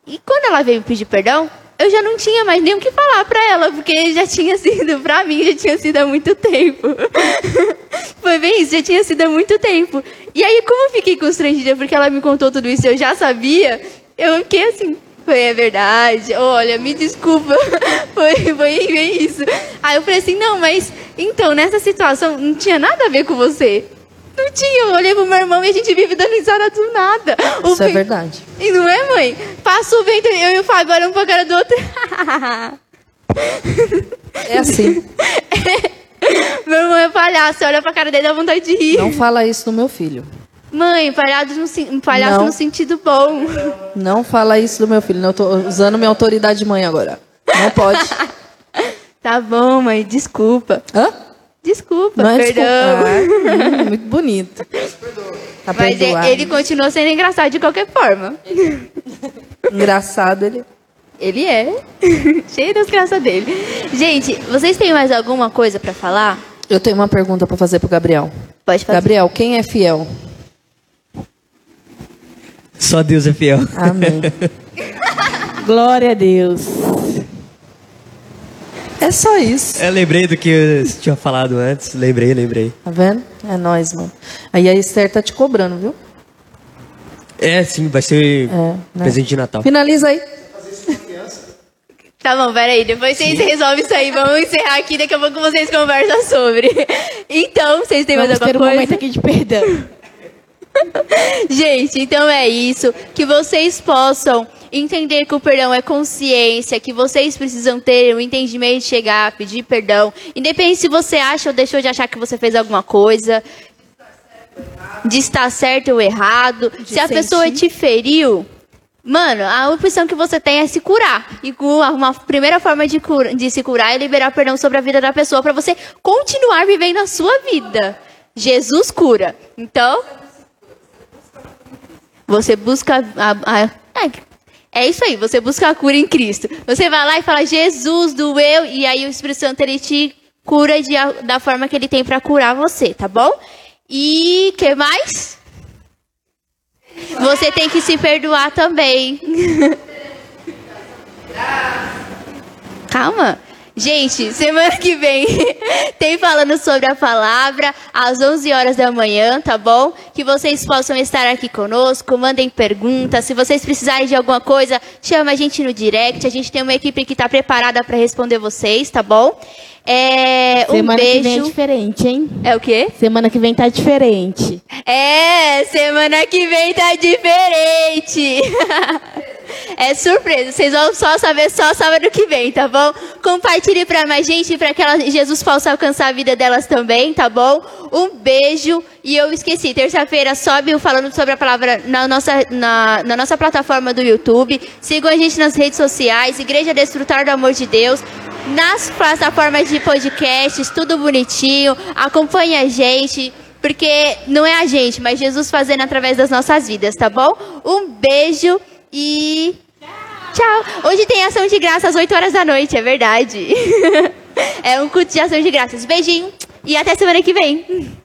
E quando ela veio me pedir perdão, eu já não tinha mais nem o que falar pra ela, porque já tinha sido, pra mim, já tinha sido há muito tempo. Foi bem isso, já tinha sido há muito tempo. E aí, como eu fiquei constrangida porque ela me contou tudo isso, eu já sabia, eu fiquei assim, foi é verdade, olha, me desculpa, foi, foi bem isso. Aí eu falei assim, não, mas então, nessa situação, não tinha nada a ver com você. Não tinha, eu olhei pro meu irmão e a gente vive dando risada do nada. O Isso é ven- verdade. E não é, mãe? Passa o vento, eu e o Fábio olhamos pra cara do outro. É assim. meu irmão é palhaço, olha pra cara dele, dá vontade de rir. Não fala isso do meu filho. Mãe, palhaço no, palhaço Não. no sentido bom. Não fala isso do meu filho. Eu tô usando minha autoridade de mãe agora. Não pode. Tá bom, mãe, desculpa. Hã? Desculpa, Não é perdão. desculpa. Ah, hum, muito bonito. Tá Mas é- perdoado. ele continua sendo engraçado de qualquer forma. Engraçado ele. Ele é. Cheio das graças dele. Gente, vocês têm mais alguma coisa pra falar? Eu tenho uma pergunta pra fazer pro Gabriel. Pode fazer. Gabriel, quem é fiel? Só Deus é fiel. Amém. Glória a Deus. É só isso. Eu lembrei do que eu tinha falado antes. Lembrei, lembrei. Tá vendo? É nóis, mano. Aí a Esther tá te cobrando, viu? É, sim, vai ser É, né? presente de Natal. Finaliza aí. Tá bom, peraí. Depois vocês resolvem isso aí. Vamos encerrar aqui. Daqui a pouco vocês conversam sobre. Então, vocês têm mais Vamos alguma ter um coisa? momento aqui de perdão. Gente, então é isso. Que vocês possam entender que o perdão é consciência, que vocês precisam ter o entendimento de chegar, pedir perdão. Independente se você acha ou deixou de achar que você fez alguma coisa, de estar certo ou errado. se a sentir. pessoa te feriu, mano, a opção que você tem é se curar. E uma primeira forma de, cura- de se curar é liberar perdão sobre a vida da pessoa para você continuar vivendo a sua vida. Jesus cura. Então, você busca a, a- é, é isso aí, você busca a cura em Cristo. Você vai lá e fala, Jesus doeu, e aí o Espírito Santo ele te cura de, da forma que ele tem para curar você, tá bom? E que mais? Você tem que se perdoar também. Calma. Gente, semana que vem tem falando sobre a palavra às 11 horas da manhã, tá bom? Que vocês possam estar aqui conosco, mandem perguntas. Se vocês precisarem de alguma coisa, chama a gente no direct. A gente tem uma equipe que está preparada para responder vocês, tá bom? É, um Semana que vem é beijo. diferente, hein? É o quê? Semana que vem tá diferente. É, semana que vem tá diferente. É surpresa, vocês vão só saber só sábado que vem, tá bom? Compartilhe pra mais gente, pra que ela- Jesus possa alcançar a vida delas também, tá bom? Um beijo. E eu esqueci, terça-feira sobe o falando sobre a palavra na nossa, na, na nossa plataforma do YouTube. Sigam a gente nas redes sociais, Igreja Desfrutar do Amor de Deus. Nas plataformas de podcasts, tudo bonitinho. Acompanhe a gente. Porque não é a gente, mas Jesus fazendo através das nossas vidas, tá bom? Um beijo e. Tchau! Hoje tem ação de graça às 8 horas da noite, é verdade. é um culto de ação de graças. Beijinho e até semana que vem.